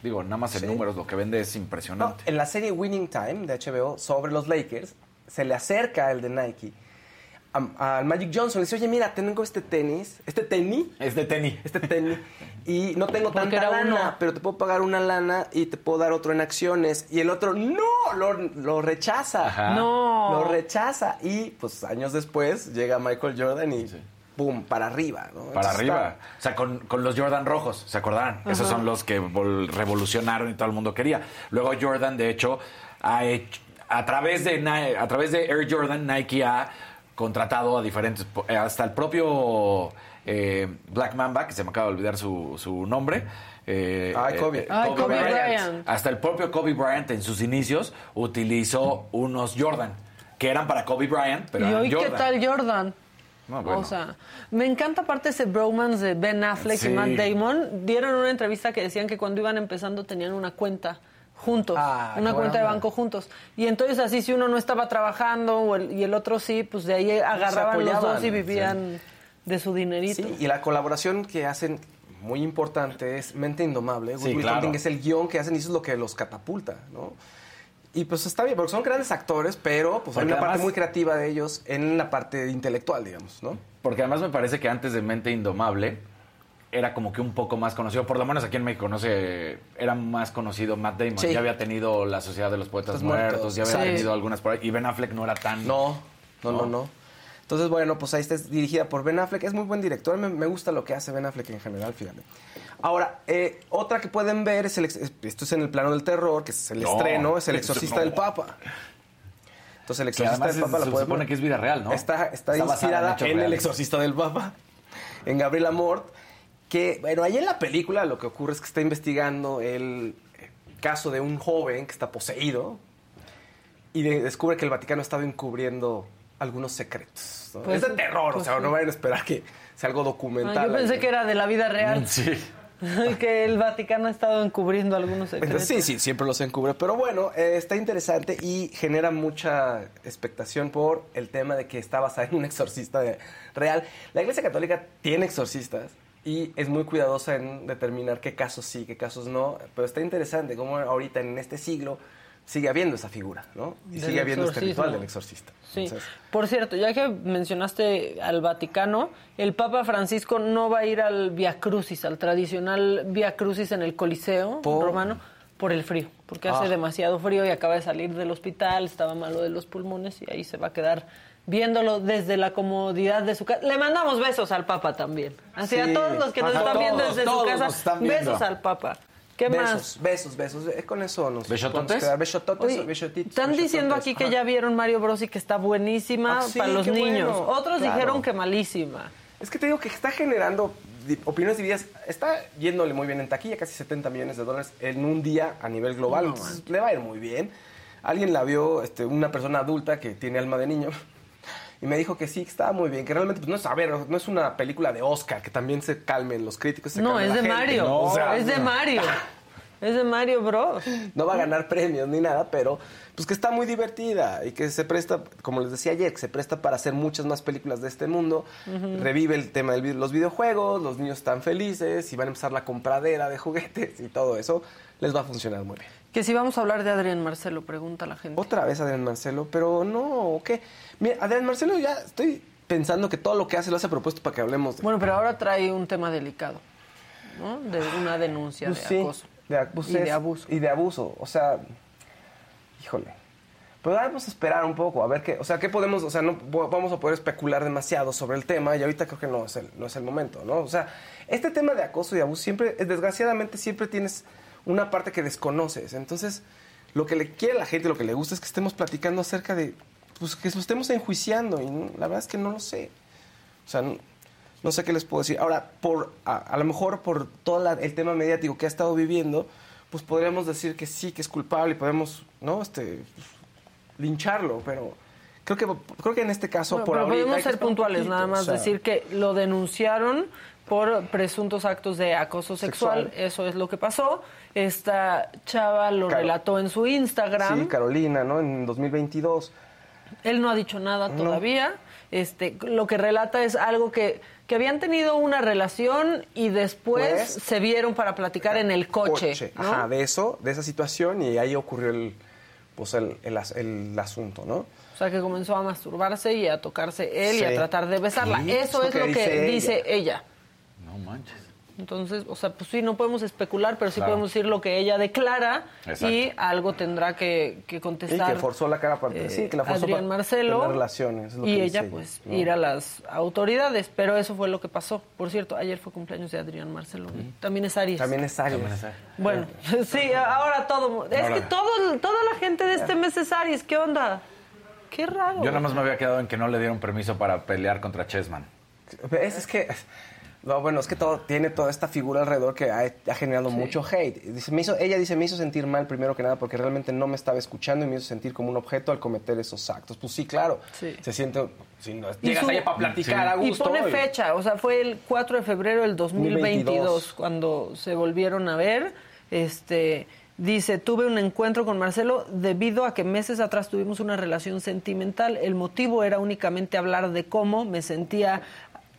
Digo, nada más en Sí. números lo que vende es No, impresionante. en la serie Winning Time de HBO sobre los Lakers, se le acerca el de Nike al Magic Johnson. Le dice, oye, mira, tengo este tenis, este tenis, Es de tenis. este tenis, y no tengo Porque tanta lana, uno. pero te puedo pagar una lana y te puedo dar otro en acciones. Y el otro, no, lo, lo rechaza. Ajá. No. Lo rechaza. Y pues años después llega Michael Jordan y pum, para arriba. ¿no? Para Entonces, arriba. O sea, con, con los Jordan rojos, ¿se acordarán? Esos son los que vol- revolucionaron y todo el mundo quería. Luego Jordan, de hecho, ha hecho, a través de a través de Air Jordan, Nike ha contratado a diferentes, eh, hasta el propio eh, Black Mamba, que se me acaba de olvidar su, su nombre. eh, Ay, Kobe. eh, Ay, Kobe Bryant. Hasta el propio Kobe Bryant en sus inicios utilizó unos Jordan, que eran para Kobe Bryant, pero ¿Y eran hoy qué tal Jordan? No, bueno. O sea, me encanta aparte ese bromance de Ben Affleck Sí. y Matt Damon. Dieron una entrevista que decían que cuando iban empezando tenían una cuenta juntos, Ah, una cuenta de banco juntos. Y entonces así si uno no estaba trabajando o el- y el otro sí, pues de ahí agarraban los dos y vivían de su dinerito. Sí, y la colaboración que hacen muy importante es Mente Indomable. Sí, claro. Es el guion que hacen y eso es lo que los catapulta, ¿no? Y pues está bien, porque son grandes actores, pero pues hay una parte muy creativa de ellos en la parte intelectual, digamos, ¿no? Porque además me parece que antes de Mente Indomable era como que un poco más conocido, por lo menos aquí en México, no sé, era más conocido Matt Damon. Sí. Ya había tenido la Sociedad de los Poetas Muertos, ya había Sí. tenido algunas por ahí. Y Ben Affleck no era tan... No, no, no, No. no. Entonces, bueno, pues ahí está es dirigida por Ben Affleck. Es muy buen director. Me, me gusta lo que hace Ben Affleck en general, fíjate. Ahora, eh, otra que pueden ver es el... Esto es en el plano del terror, que es el No, estreno, es El Exorcista no. del Papa. Entonces, El Exorcista del es- Papa la se pueden supone ver. que es vida real, ¿no? Está, está, basada inspirada en, El. Exorcista del Papa, en Gabriel Amort. Que, bueno, ahí en la película lo que ocurre es que está investigando el caso de un joven que está poseído y de- descubre que el Vaticano ha estado encubriendo algunos secretos. ¿no? Pues, es de terror, pues o sea, sí. no vayan a esperar que sea algo Ah, documental. yo pensé ahí. que era de la vida real, Sí. [LAUGHS] que el Vaticano ha estado encubriendo algunos secretos. Sí, sí, siempre los encubre. Pero bueno, eh, está interesante y genera mucha expectación por el tema de que está basada en un exorcista real. La Iglesia Católica tiene exorcistas y es muy cuidadosa en determinar qué casos sí, qué casos no. Pero está interesante cómo ahorita en este siglo sigue habiendo esa figura, ¿no? Y Del sigue habiendo este ritual del exorcista. Sí. Entonces, Por cierto, ya que mencionaste al Vaticano, el Papa Francisco no va a ir al Via Crucis, al tradicional Via Crucis en el Coliseo ¿Por? romano, por el frío, porque hace Ah. demasiado frío y acaba de salir del hospital, estaba malo de los pulmones y ahí se va a quedar viéndolo desde la comodidad de su casa. Le mandamos besos al Papa también. Así a todos los que nos están viendo todos, desde su casa, besos al Papa. ¿Qué besos, más? besos, besos. Eh, Con eso nos quedar. Besototes, Oye, besotitos, están diciendo aquí que Ajá. ya vieron Mario Bros y que está buenísima Ah, sí, para los niños. bueno. Otros Claro. dijeron que malísima. Es que te digo que está generando opiniones divididas. Está yéndole muy bien en taquilla, casi 70 millones de dólares en un día a nivel global. Entonces, le va a ir muy bien. Alguien la vio, este, una persona adulta que tiene alma de niño. Y me dijo que sí, que estaba muy bien, que realmente pues, no es, a ver, no es una película de Oscar, que también se calmen los críticos. se No, es de gente. Mario. No, o sea, es de Mario. [LAUGHS] Es de Mario Bros. no va a ganar premios ni nada, pero pues que está muy divertida y que se presta, como les decía ayer, que se presta para hacer muchas más películas de este mundo. Revive el tema de los videojuegos, los niños están felices y van a empezar la compradera de juguetes y todo eso. Les va a funcionar muy bien. Que si vamos a hablar de Adrián Marcelo, pregunta la gente. Otra vez Adrián Marcelo, pero no, ¿qué? Mira, Adrián Marcelo ya estoy pensando que todo lo que hace lo hace a propósito para que hablemos de... Bueno, pero ahora trae un tema delicado, ¿no? De una denuncia Pues de sí, acoso. de pues y de abuso. Y de abuso, o sea, híjole. Pero vamos a esperar un poco, a ver qué, o sea, qué podemos, o sea, no vamos a poder especular demasiado sobre el tema y ahorita creo que no es el, no es el momento, ¿no? O sea, este tema de acoso y abuso siempre, desgraciadamente siempre tienes una parte que desconoces. Entonces, lo que le quiere la gente, lo que le gusta es que estemos platicando acerca de, pues que lo estemos enjuiciando y la verdad es que no lo sé. O sea, no, no sé qué les puedo decir. Ahora, por a, a lo mejor por todo la- el tema mediático que ha estado viviendo, pues podríamos decir que sí, que es culpable y podemos, ¿no? Este, pues, lincharlo, pero creo que creo que en este caso por ahorita podemos ser puntuales, poquito, nada más o sea, decir que lo denunciaron por presuntos actos de acoso sexual. Sexual. Eso es lo que pasó. Esta chava lo relató en su Instagram. Sí, Carolina, ¿no? En 2022. Él no ha dicho nada No. todavía. Este, lo que relata es algo que, que habían tenido una relación y después Pues, se vieron para platicar en el coche. ¿no? Ajá, de eso, de esa situación y ahí ocurrió el pues el, el as- el asunto, ¿no? O sea, que comenzó a masturbarse y a tocarse él y a tratar de besarla. Eso es lo que dice ella. Manches. Entonces, o sea, pues sí, no podemos especular, pero sí Claro. podemos decir lo que ella declara Exacto. y algo tendrá que, que Y contestar. que forzó la cara para eh, sí, que la forzó Adrián para Marcelo tener relaciones, es lo y que ella dice pues ¿no? ir a las autoridades, pero eso fue lo que pasó. Por cierto, ayer fue cumpleaños de Adrián Marcelo. También es Aries. También es Aries. También es Aries. Bueno, [LAUGHS] sí, ahora todo. Es Ahora. que todo, toda la gente de este mes es Aries. ¿Qué onda? Qué raro. Yo nada más me había quedado en que no le dieron permiso para pelear contra Chessman. Es, es que, no, bueno, es que todo tiene toda esta figura alrededor que ha, ha generado mucho hate. Dice, me hizo, ella dice, me hizo sentir mal primero que nada porque realmente no me estaba escuchando y me hizo sentir como un objeto al cometer esos actos. Pues sí, claro. Sí. Se siente, si no, Y llegas su- allá para platicar a Y gusto. pone fecha, o sea, fue el 4 de febrero del 2022 2022. cuando se volvieron a ver. Este dice, tuve un encuentro con Marcelo debido a que meses atrás tuvimos una relación sentimental. El motivo era únicamente hablar de cómo me sentía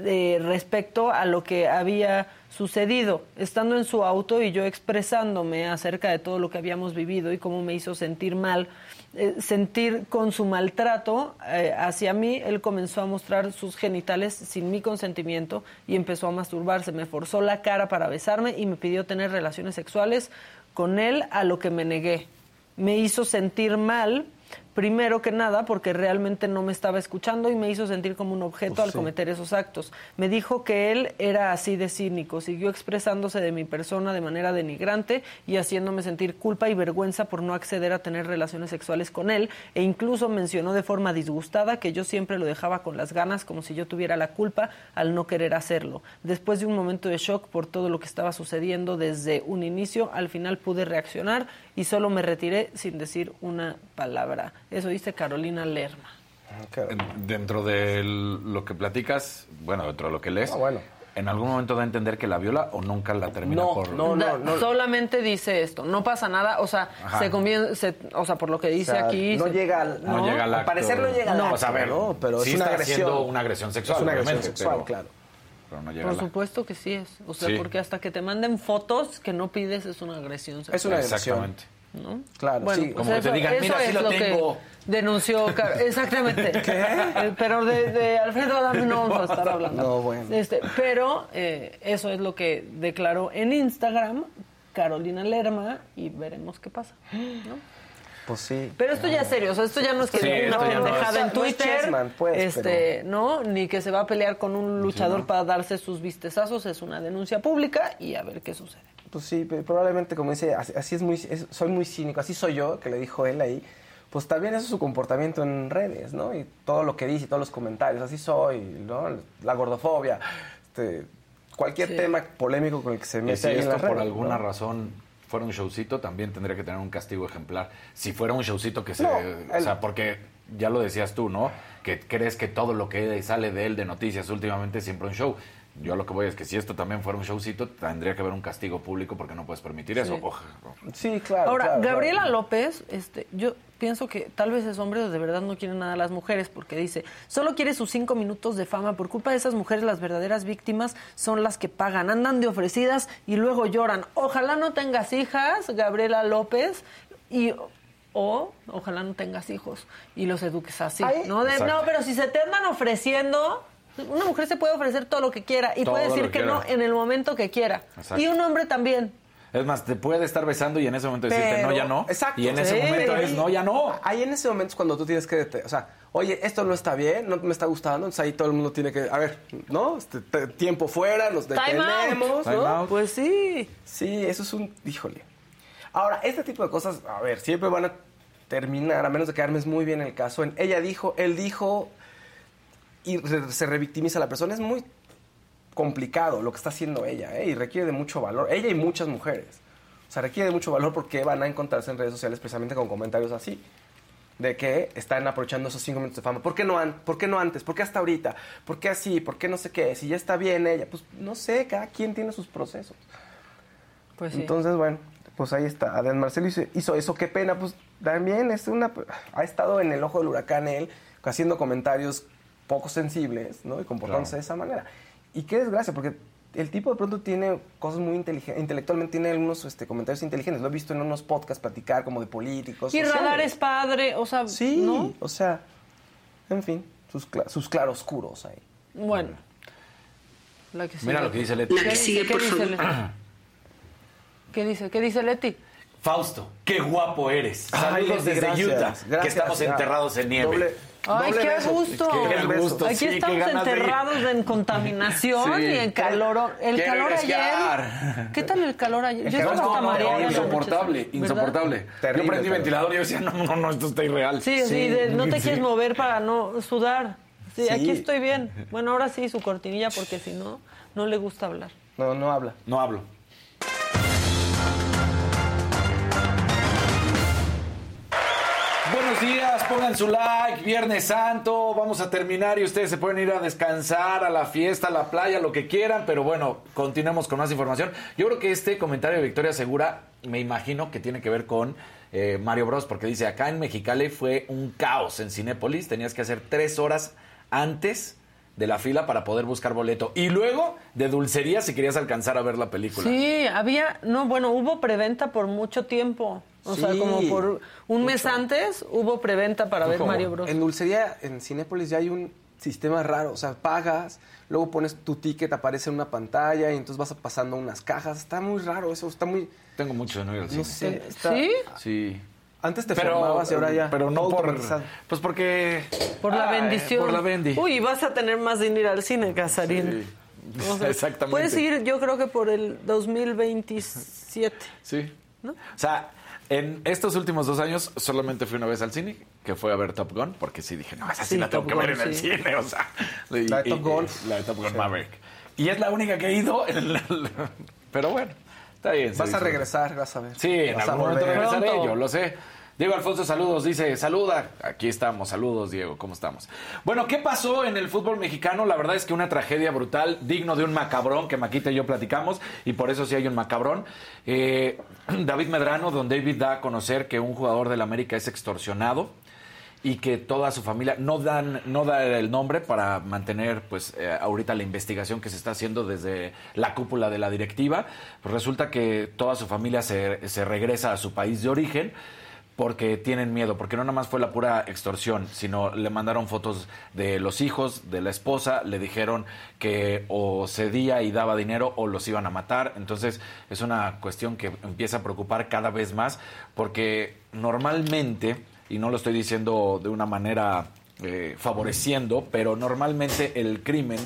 eh, respecto a lo que había sucedido, estando en su auto y yo expresándome acerca de todo lo que habíamos vivido y cómo me hizo sentir mal, eh, sentir con su maltrato eh, hacia mí, él comenzó a mostrar sus genitales sin mi consentimiento y empezó a masturbarse, me forzó la cara para besarme y me pidió tener relaciones sexuales con él, a lo que me negué. Me hizo sentir mal primero que nada porque realmente no me estaba escuchando y me hizo sentir como un objeto Pues al sí. cometer esos actos. Me dijo que él era así de cínico, siguió expresándose de mi persona de manera denigrante y haciéndome sentir culpa y vergüenza por no acceder a tener relaciones sexuales con él e incluso mencionó de forma disgustada que yo siempre lo dejaba con las ganas como si yo tuviera la culpa al no querer hacerlo. Después de un momento de shock por todo lo que estaba sucediendo desde un inicio, al final pude reaccionar y solo me retiré sin decir una palabra. Eso dice Carolina Lerma. Ok. Dentro de lo que platicas, bueno, dentro de lo que lees, Ah, bueno. ¿en algún momento da a entender que la viola o nunca la termina No, por...? no, Da- no. Solamente dice esto, no pasa nada, o sea, Ajá. se conviene, se- o sea, por lo que O dice sea, aquí. no se- llega al, No llega al Al acto. parecer no llega al No. acto, O sea, a ver, ¿no? Pero sí es una está agresión. siendo una agresión sexual, Es una agresión sexual, pero- claro. Pero no llega Por supuesto que sí es, o sea, Sí. porque hasta que te manden fotos que no pides es una agresión sexual. Es una agresión. Exactamente. ¿no? Claro, bueno, sí. pues Como que te eso, digan, "Mira, sí es lo lo tengo". que denunció Car- [LAUGHS] exactamente Eh, pero de, de Alfredo Adame no vamos a [LAUGHS] estar hablando No, bueno. Este, pero eh, eso es lo que declaró en Instagram Carolina Lerma y veremos qué pasa. ¿no? Pues sí. Pero esto ya es serio, o sea, esto ya no es que Sí, diga una no pendejada en no es Twitter, Chessman, pues, este, ¿no? Ni que se va a pelear con un luchador para darse sus vistezazos, es una denuncia pública y a ver qué sucede. Pues sí, pero probablemente como dice, así, así es muy, es- soy muy cínico, así soy yo, que le dijo él ahí, pues también eso es su comportamiento en redes, ¿no? Y todo lo que dice, y todos los comentarios, así soy, ¿no? La gordofobia, este, cualquier Sí. tema polémico con el que se Y mete si en esto por alguna ¿no? razón fuera un showcito, también tendría que tener un castigo ejemplar. Si fuera un showcito que se... No, O sea, porque ya lo decías tú, ¿no? Que crees que todo lo que sale de él de noticias últimamente es siempre un show. Yo a lo que voy es que si esto también fuera un showcito, tendría que haber un castigo público porque no puedes permitir eso. Sí. Sí, claro. Ahora, claro, claro. Gabriela López, este, yo pienso que tal vez es hombre o de verdad no quiere nada a las mujeres, porque dice, solo quiere sus cinco minutos de fama. Por culpa de esas mujeres, las verdaderas víctimas son las que pagan, andan de ofrecidas y luego lloran. Ojalá no tengas hijas, Gabriela López, y o ojalá no tengas hijos y los eduques así. Ay, ¿no? De, no, pero si se te andan ofreciendo, una mujer se puede ofrecer todo lo que quiera y Todo puede decir que que no en el momento que quiera. Exacto. Y un hombre también. Es más, te puede estar besando y en ese momento decirte Pero- no, ya no. exacto. Y en ese Sí. momento es no, ya no. Ahí en ese momento es cuando tú tienes que, o sea, oye, esto no está bien, no me está gustando, entonces ahí todo el mundo tiene que, a ver, ¿no? Este, te- tiempo fuera, nos Time out. detenemos, Time ¿no? out. Pues sí. Sí, eso es un, híjole. Ahora, este tipo de cosas, a ver, siempre van a terminar, a menos de que armes muy bien el caso, en ella dijo, él dijo, y re- se revictimiza a la persona, es muy complicado lo que está haciendo ella, ¿eh? Y requiere de mucho valor, ella y muchas mujeres. O sea, requiere de mucho valor porque van a encontrarse en redes sociales precisamente con comentarios así. De que están aprovechando esos cinco minutos de fama. ¿Por qué no, an- ¿Por qué no antes? ¿Por qué hasta ahorita? ¿Por qué así? ¿Por qué no sé qué? Si ya está bien ella. Pues no sé, cada quien tiene sus procesos. Pues sí. Entonces, bueno, pues ahí está. Adrián Marcelo hizo, hizo eso, qué pena. Pues también es una, ha estado en el ojo del huracán él, haciendo comentarios poco sensibles, ¿no? Y comportándose Claro. de esa manera. Y qué desgracia, porque el tipo de pronto tiene cosas muy inteligentes, intelectualmente tiene algunos este, comentarios inteligentes. Lo he visto en unos podcasts platicar como de políticos. y sociales. Radar es padre, o sea, Sí, ¿no? o sea, en fin, sus, cla- sus claroscuros ahí. Bueno. La que Mira sigue. lo que dice Leti. ¿Qué dice? ¿Qué dice Leti? ¿Qué dice? ¿Qué dice Leti? Fausto, qué guapo eres. Saludos desde gracias, Utah, gracias, que estamos ya. enterrados en nieve. Doble- Ay, doble qué beso. gusto. Qué. Aquí sí, qué estamos de enterrados en [LAUGHS] contaminación Sí. y en calor. El Quiero calor ayer. ¿Qué tal el calor ayer? El Yo calor estaba no, no, mareada. insoportable, insoportable. Terrible, yo prendí ventilador y yo decía, no, no, no, esto está irreal. Sí, sí, de- no te [LAUGHS] Sí. quieres mover para no sudar. Sí, Sí. aquí estoy bien. Bueno, ahora sí su cortinilla porque si no, no le gusta hablar. No, no habla. No hablo. Días, pongan su like, Viernes Santo, vamos a terminar y ustedes se pueden ir a descansar, a la fiesta, a la playa, lo que quieran, pero bueno, continuemos con más información. Yo creo que este comentario de Victoria Segura, me imagino que tiene que ver con eh, Mario Bros, porque dice, acá en Mexicali fue un caos en Cinépolis, tenías que hacer tres horas antes de la fila para poder buscar boleto y luego de dulcería si querías alcanzar a ver la película. Sí, había, no, bueno, hubo preventa por mucho tiempo. O sea, como por un mes antes hubo preventa para ver. Mario Bros. En dulcería, en Cinépolis ya hay un sistema raro. O sea, pagas, luego pones tu ticket, aparece en una pantalla y entonces vas pasando unas cajas. Está muy raro eso, está muy... Tengo mucho de no ir al cine. No sé. está- ¿Sí? Sí. Antes te Pero, formabas y ahora ya. pero no por... Pues porque... Por la Ay, bendición. Por la bendi. Uy, vas a tener más ir al cine, Casarín. Sí. O sea, [LAUGHS] Exactamente. Puedes ir, yo creo que por el 2027. Sí. ¿No? O sea, en estos últimos dos años solamente fui una vez al cine, que fue a ver Top Gun, porque sí dije, no, esa sí, Sí, la tengo Top que ver Gun, en el cine, o sea. y- La de Top Gun. La de Top Gun Maverick. Y es la única que he ido, en la- [LAUGHS] Pero bueno, está bien. Vas a regresar, vas a ver. Sí, en Vas a algún momento volver. regresaré, yo lo sé. Diego Alfonso, saludos, dice, saluda. Aquí estamos, saludos, Diego, ¿cómo estamos? Bueno, ¿qué pasó en el fútbol mexicano? La verdad es que una tragedia brutal, digno de un macabrón, que Maquita y yo platicamos, y por eso sí hay un macabrón. Eh, [CLEARS THROAT] David Medrano, don David da a conocer que un jugador del América es extorsionado y que toda su familia no dan no da el nombre para mantener pues eh, ahorita la investigación que se está haciendo desde la cúpula de la directiva pues resulta que toda su familia se, se regresa a su país de origen porque tienen miedo, porque no nada más fue la pura extorsión, sino le mandaron fotos de los hijos, de la esposa, le dijeron que o cedía y daba dinero o los iban a matar. Entonces es una cuestión que empieza a preocupar cada vez más, porque normalmente, y no lo estoy diciendo de una manera eh, favoreciendo, pero normalmente el crimen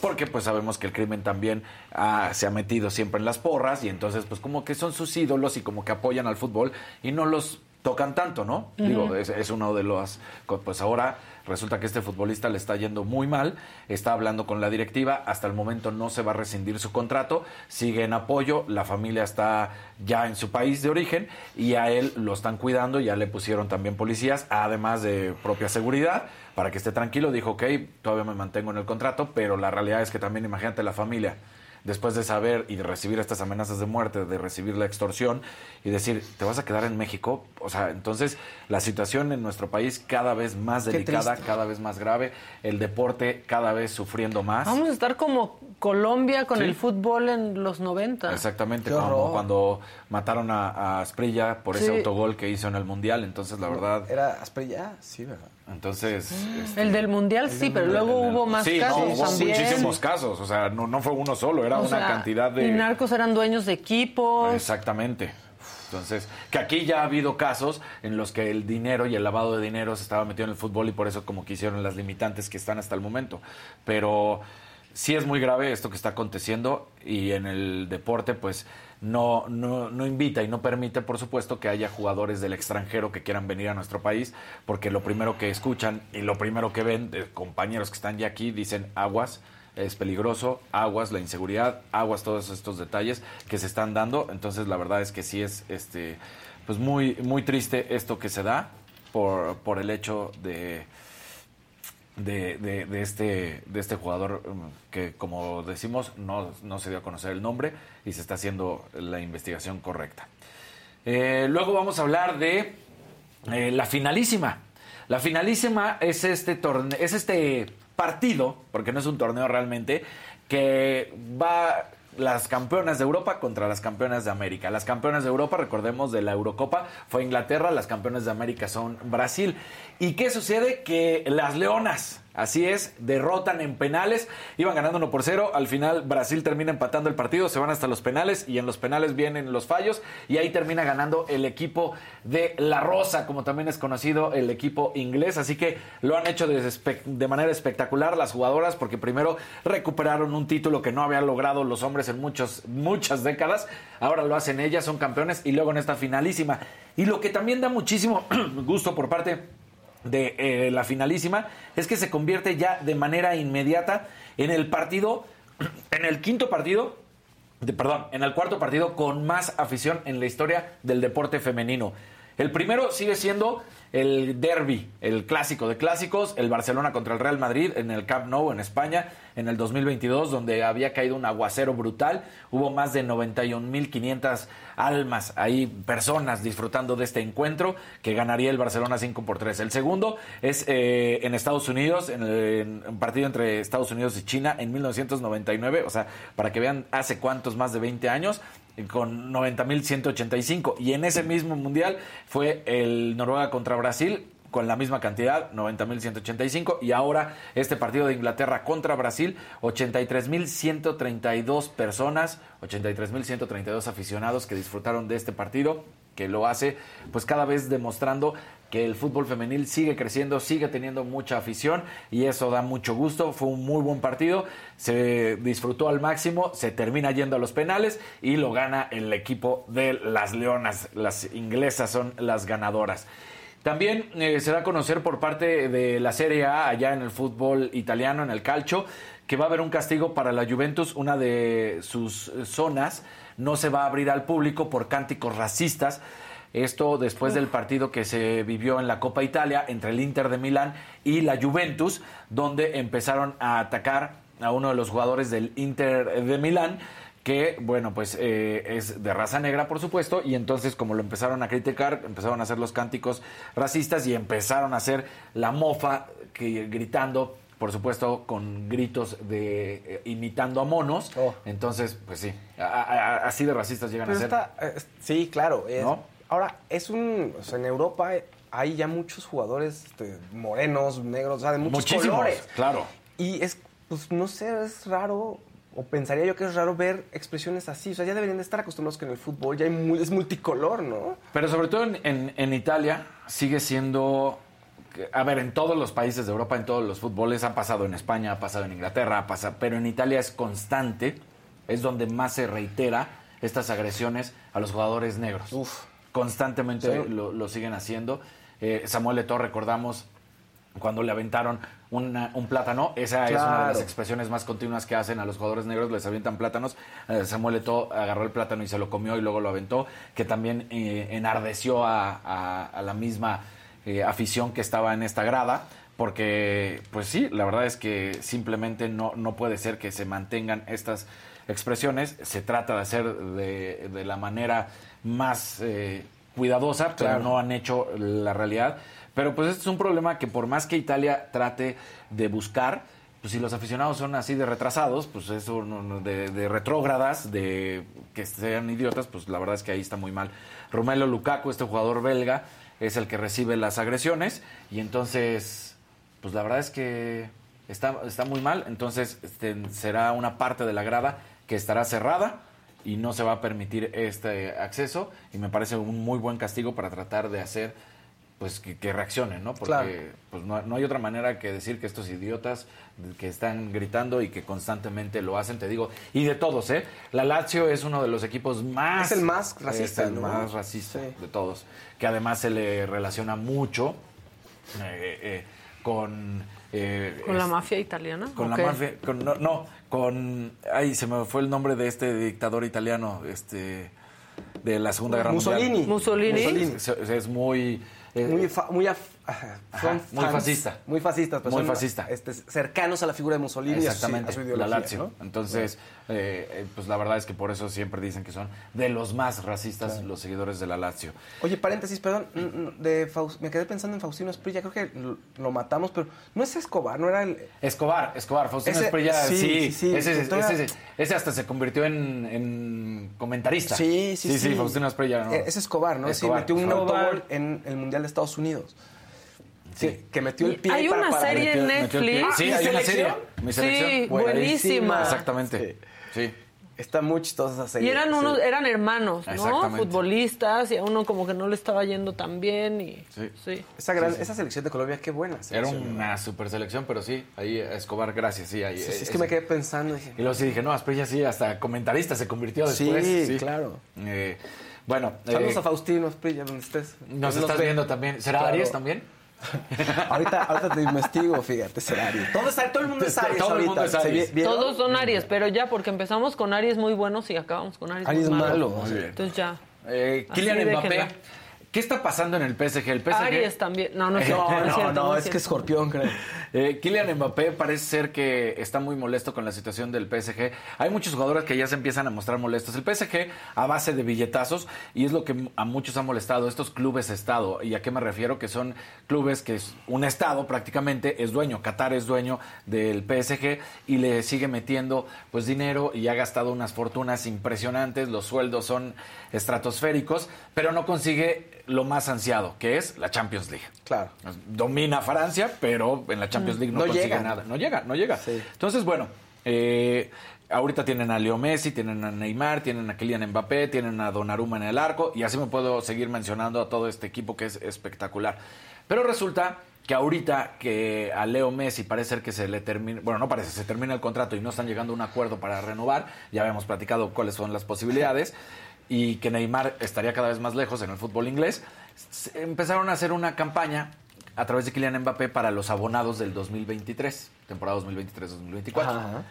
porque pues sabemos que el crimen también ah, se ha metido siempre en las porras y entonces pues como que son sus ídolos y como que apoyan al fútbol y no los tocan tanto, ¿no? Digo, es, es, uno de los... Pues ahora resulta que este futbolista le está yendo muy mal, está hablando con la directiva, hasta el momento no se va a rescindir su contrato, sigue en apoyo, la familia está ya en su país de origen y a él lo están cuidando, ya le pusieron también policías, además de propia seguridad, para que esté tranquilo, dijo, ok, todavía me mantengo en el contrato, pero la realidad es que también imagínate la familia después de saber y de recibir estas amenazas de muerte, de recibir la extorsión y decir, ¿te vas a quedar en México? O sea, entonces la situación en nuestro país cada vez más delicada, cada vez más grave, el deporte cada vez sufriendo más. Vamos a estar como Colombia con el fútbol en los 90. Exactamente, como cuando mataron a, Asprilla por ese autogol que hizo en el Mundial, entonces la verdad... ¿Era Asprilla? Sí, ¿verdad? Entonces. Este, el del mundial sí, pero luego hubo más sí, casos. No, hubo muchísimos casos. O sea, no, no fue uno solo, era una cantidad de. Y narcos eran dueños de equipos. Exactamente. Entonces, que aquí ya ha habido casos en los que el dinero y el lavado de dinero se estaba metido en el fútbol y por eso como que hicieron las limitantes que están hasta el momento. Pero sí es muy grave esto que está aconteciendo y en el deporte, pues no, no, no, invita y no permite, por supuesto, que haya jugadores del extranjero que quieran venir a nuestro país, porque lo primero que escuchan y lo primero que ven de compañeros que están ya aquí dicen aguas, es peligroso, aguas, la inseguridad, aguas, todos estos detalles que se están dando. Entonces, la verdad es que sí es este, pues muy, muy triste esto que se da por, por el hecho de de, de, este, de este jugador um, que, como decimos, no, no, se dio a conocer el nombre y se está haciendo la investigación correcta. Eh, luego vamos a hablar de eh, la finalísima. La finalísima es este, torneo, es este partido, porque no es un torneo realmente, que va las campeonas de Europa contra las campeonas de América. Las campeonas de Europa, recordemos, de la Eurocopa fue Inglaterra, las campeonas de América son Brasil. ¿Y qué sucede? Que las Leonas, Así es, derrotan en penales, iban ganando 1 por 0, al final Brasil termina empatando el partido, se van hasta los penales y en los penales vienen los fallos y ahí termina ganando el equipo de La Rosa, como también es conocido el equipo inglés, así que lo han hecho de, manera espectacular las jugadoras porque primero recuperaron un título que no habían logrado los hombres en muchos, muchas décadas, ahora lo hacen ellas, son campeones y luego en esta finalísima. Y lo que también da muchísimo [CLEARS THROAT] gusto por parte de eh, la finalísima es que se convierte ya de manera inmediata en el partido, [CLEARS THROAT] en el quinto partido, de, perdón, en el cuarto partido con más afición en la historia del deporte femenino. El primero sigue siendo el derby, el clásico de clásicos, el Barcelona contra el Real Madrid en el Camp Nou en España en el 2022, donde había caído un aguacero brutal. Hubo más de 91.500 almas ahí, personas disfrutando de este encuentro que ganaría el Barcelona 5 por 3. El segundo es eh, en Estados Unidos, en, un partido entre Estados Unidos y China en 1999, o sea, para que vean hace cuántos, más de 20 años con 90.185. Y en ese mismo mundial fue el Noruega contra Brasil con la misma cantidad, 90.185. Y ahora este partido de Inglaterra contra Brasil, 83.132 personas, 83.132 aficionados que disfrutaron de este partido, que lo hace pues cada vez demostrando que el fútbol femenil sigue creciendo, sigue teniendo mucha afición y eso da mucho gusto. Fue un muy buen partido, se disfrutó al máximo, se termina yendo a los penales y lo gana el equipo de las Leonas. Las inglesas son las ganadoras. También eh, se da a conocer por parte de la Serie A allá en el fútbol italiano, en el calcio, que va a haber un castigo para la Juventus, una de sus zonas no se va a abrir al público por cánticos racistas esto después del partido que se vivió en la Copa Italia entre el Inter de Milán y la Juventus, donde empezaron a atacar a uno de los jugadores del Inter de Milán que, bueno, pues eh, es de raza negra, por supuesto, y entonces como lo empezaron a criticar, empezaron a hacer los cánticos racistas y empezaron a hacer la mofa que, gritando, por supuesto, con gritos de eh, imitando a monos. Oh. Entonces, pues sí, así de racistas llegan a ser. sí, claro. ¿No? Ahora, es un. O sea, en Europa hay ya muchos jugadores este, morenos, negros, o sea, de muchos Muchísimos, colores. claro. Y es, pues no sé, es raro, o pensaría yo que es raro ver expresiones así. O sea, ya deberían de estar acostumbrados que en el fútbol ya hay mu- es multicolor, ¿no? Pero sobre todo en, en- en Italia sigue siendo... A ver, en todos los países de Europa, en todos los fútboles, ha pasado en España, ha pasado en Inglaterra, ha pasado, pero en Italia es constante, es donde más se reitera estas agresiones a los jugadores negros. Uf. Constantemente Sí. lo, lo siguen haciendo. Eh, Samuel Eto'o, recordamos cuando le aventaron una- un plátano, esa es una de las expresiones más continuas que hacen a los jugadores negros, les avientan plátanos. Eh, Samuel Eto'o agarró el plátano y se lo comió y luego lo aventó, que también eh, enardeció a, a- a la misma afición que estaba en esta grada, porque, pues sí, la verdad es que simplemente no, no puede ser que se mantengan estas expresiones. Se trata de hacer de, de la manera más eh, cuidadosa, pero Claro. no han hecho la realidad. Pero pues este es un problema que por más que Italia trate de buscar, pues si los aficionados son así de retrasados, pues eso de, de retrógradas, de que sean idiotas, pues la verdad es que ahí está muy mal. Romelo Lukaku, este jugador belga, es el que recibe las agresiones y entonces, pues la verdad es que está, está muy mal. Entonces este, será una parte de la grada que estará cerrada y no se va a permitir este acceso y me parece un muy buen castigo para tratar de hacer pues que, que reaccionen, ¿no? Porque Claro. pues no, no hay otra manera que decir que estos idiotas que están gritando y que constantemente lo hacen, te digo, y de todos, ¿eh? La Lazio es uno de los equipos más Es el más racista, es el ¿no? más racista Sí. de todos, que además se le relaciona mucho eh, eh, con eh, ¿Con la es- mafia italiana? con ¿O la qué? mafia, con- no, no, con, ay, se me fue el nombre de este dictador italiano, este, de la Segunda Guerra Mussolini. Mundial. Mussolini. Es, es- es muy, eh, Muy, fa- muy, ajá, son muy fascista. Muy fascistas. pero Muy son, fascista. este, cercanos a la figura de Mussolini y a su- Exactamente, a su la ideología. Lazio. ¿no? Entonces, eh, eh, pues la verdad es que por eso siempre dicen que son de los más racistas los seguidores de la Lazio. Oye, paréntesis, perdón. De me quedé pensando en Faustino Esprilla. Creo que lo, matamos, pero no es Escobar, no era el. Escobar, Escobar, Faustino Ese- Esprilla, sí, sí, sí, sí, ese, ese- ese hasta se convirtió en, en comentarista. Sí, sí, sí. sí. Faustino Esprilla, ¿no? Eh, Es Escobar, ¿no? Escobar, sí, metió un Escobar. autogol en el Mundial de Estados Unidos. Sí. Que, metió el pie Hay para una parar. serie en Metió-. Netflix. Sí, ¿Mi hay una serie. selección? Sí, buenísima. Exactamente. Sí. Está muy chistosa esa serie. Y eran Sí. unos, eran hermanos, ¿no? Futbolistas, y a uno como que no le estaba yendo tan bien y Sí. sí. Esa, gran, esa selección de Colombia, qué buena. Era una super selección, pero sí, ahí Escobar, gracias, sí, ahí. Sí, sí, eh, es que me quedé pensando. Dije, Y luego sí dije, no, Asprilla sí, hasta comentarista se convirtió Sí, después. claro. Eh, bueno, Saludos eh, a Faustino Esprilla, donde estés. nos estás ve. viendo también. ¿Será Claro. Aries también? [LAUGHS] ahorita, ahorita te investigo, fíjate, será Aries. Todo, es- todo el mundo es Aries Todo el mundo es ¿Se Aries. Todos son Aries, pero ya porque empezamos con Aries muy buenos y acabamos con Aries, Aries muy malo. Muy bien. Entonces ya. Eh, Así Kylian Mbappé. déjenla. ¿Qué está pasando en el PSG? El PSG Aries también. No, no es cierto. [LAUGHS] No, no, es no, cierto, no, no es que escorpión, creo. Eh, Kylian Mbappé parece ser que está muy molesto con la situación del PSG. Hay muchos jugadores que ya se empiezan a mostrar molestos. El PSG a base de billetazos y es lo que a muchos ha molestado estos clubes estado. ¿Y a qué me refiero? Que son clubes que es un estado prácticamente es dueño. Qatar es dueño del PSG y le sigue metiendo pues dinero y ha gastado unas fortunas impresionantes. Los sueldos son estratosféricos, pero no consigue lo más ansiado, que es la Champions League. Claro. Domina Francia, pero en la Champions League no, No consigue llega. nada. No llega, no llega. Sí. Entonces, bueno, eh, ahorita tienen a Leo Messi, tienen a Neymar, tienen a Kylian Mbappé, tienen a Donnarumma en el arco, y así me puedo seguir mencionando a todo este equipo que es espectacular. Pero resulta que ahorita que a Leo Messi parece ser que se le termina, bueno, no parece, se termina el contrato y no están llegando a un acuerdo para renovar, ya habíamos platicado cuáles son las posibilidades, y que Neymar estaría cada vez más lejos en el fútbol inglés, empezaron a hacer una campaña a través de Kylian Mbappé para los abonados del 2023, temporada 2023-2024. Ajá.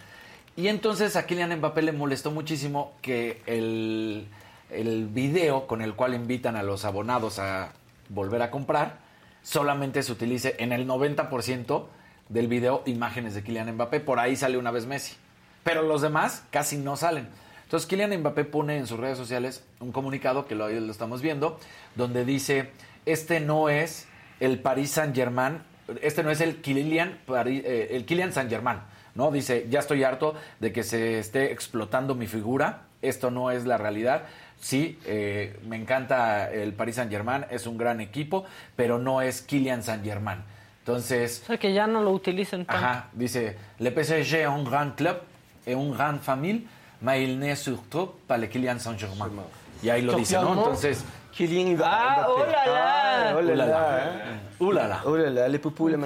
Y entonces a Kylian Mbappé le molestó muchísimo que el, el video con el cual invitan a los abonados a volver a comprar solamente se utilice en el 90% del video imágenes de Kylian Mbappé. Por ahí sale una vez Messi. Pero los demás casi no salen. Entonces Kylian Mbappé pone en sus redes sociales un comunicado, que lo, lo estamos viendo, donde dice, este no es el Paris Saint Germain, este no es el Kylian, eh, el Kylian Saint Germain, ¿no? Dice, ya estoy harto de que se esté explotando mi figura, esto no es la realidad, sí, eh, me encanta el Paris Saint Germain, es un gran equipo, pero no es Kylian Saint Germain. Entonces, O sea, que ya no lo utilicen tanto. ajá, dice, le PSG es un gran club et une grande famille, mais il n'est surtout pas le Kylian Saint Germain. Y ahí lo dice, ¿no? Entonces, Kylian Ah, oh là là. Ah, oh là ulala, là, hein. ulala. Oh là là, les poupous, les.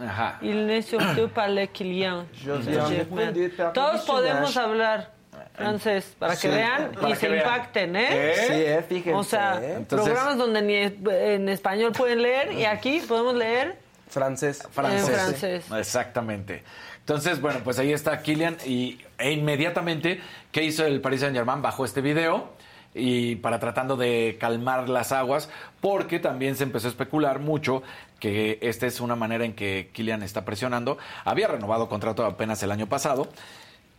Ajá. Il n'est surtout pas le client. Je viens de Germain. pedir permiso, Todos podemos hablar francés para que Sí. vean Para y que se vean. impacten, ¿eh? ¿Eh? Sí, eh, fíjense. O sea, eh. Entonces- programas donde ni en español pueden leer y aquí podemos leer Francés. francés. En francés. Exactamente. Entonces, bueno, pues ahí está Kylian y e inmediatamente, ¿qué hizo el Paris Saint Germain? Bajó este video y para tratando de calmar las aguas, porque también se empezó a especular mucho que esta es una manera en que Kylian está presionando. Había renovado contrato apenas el año pasado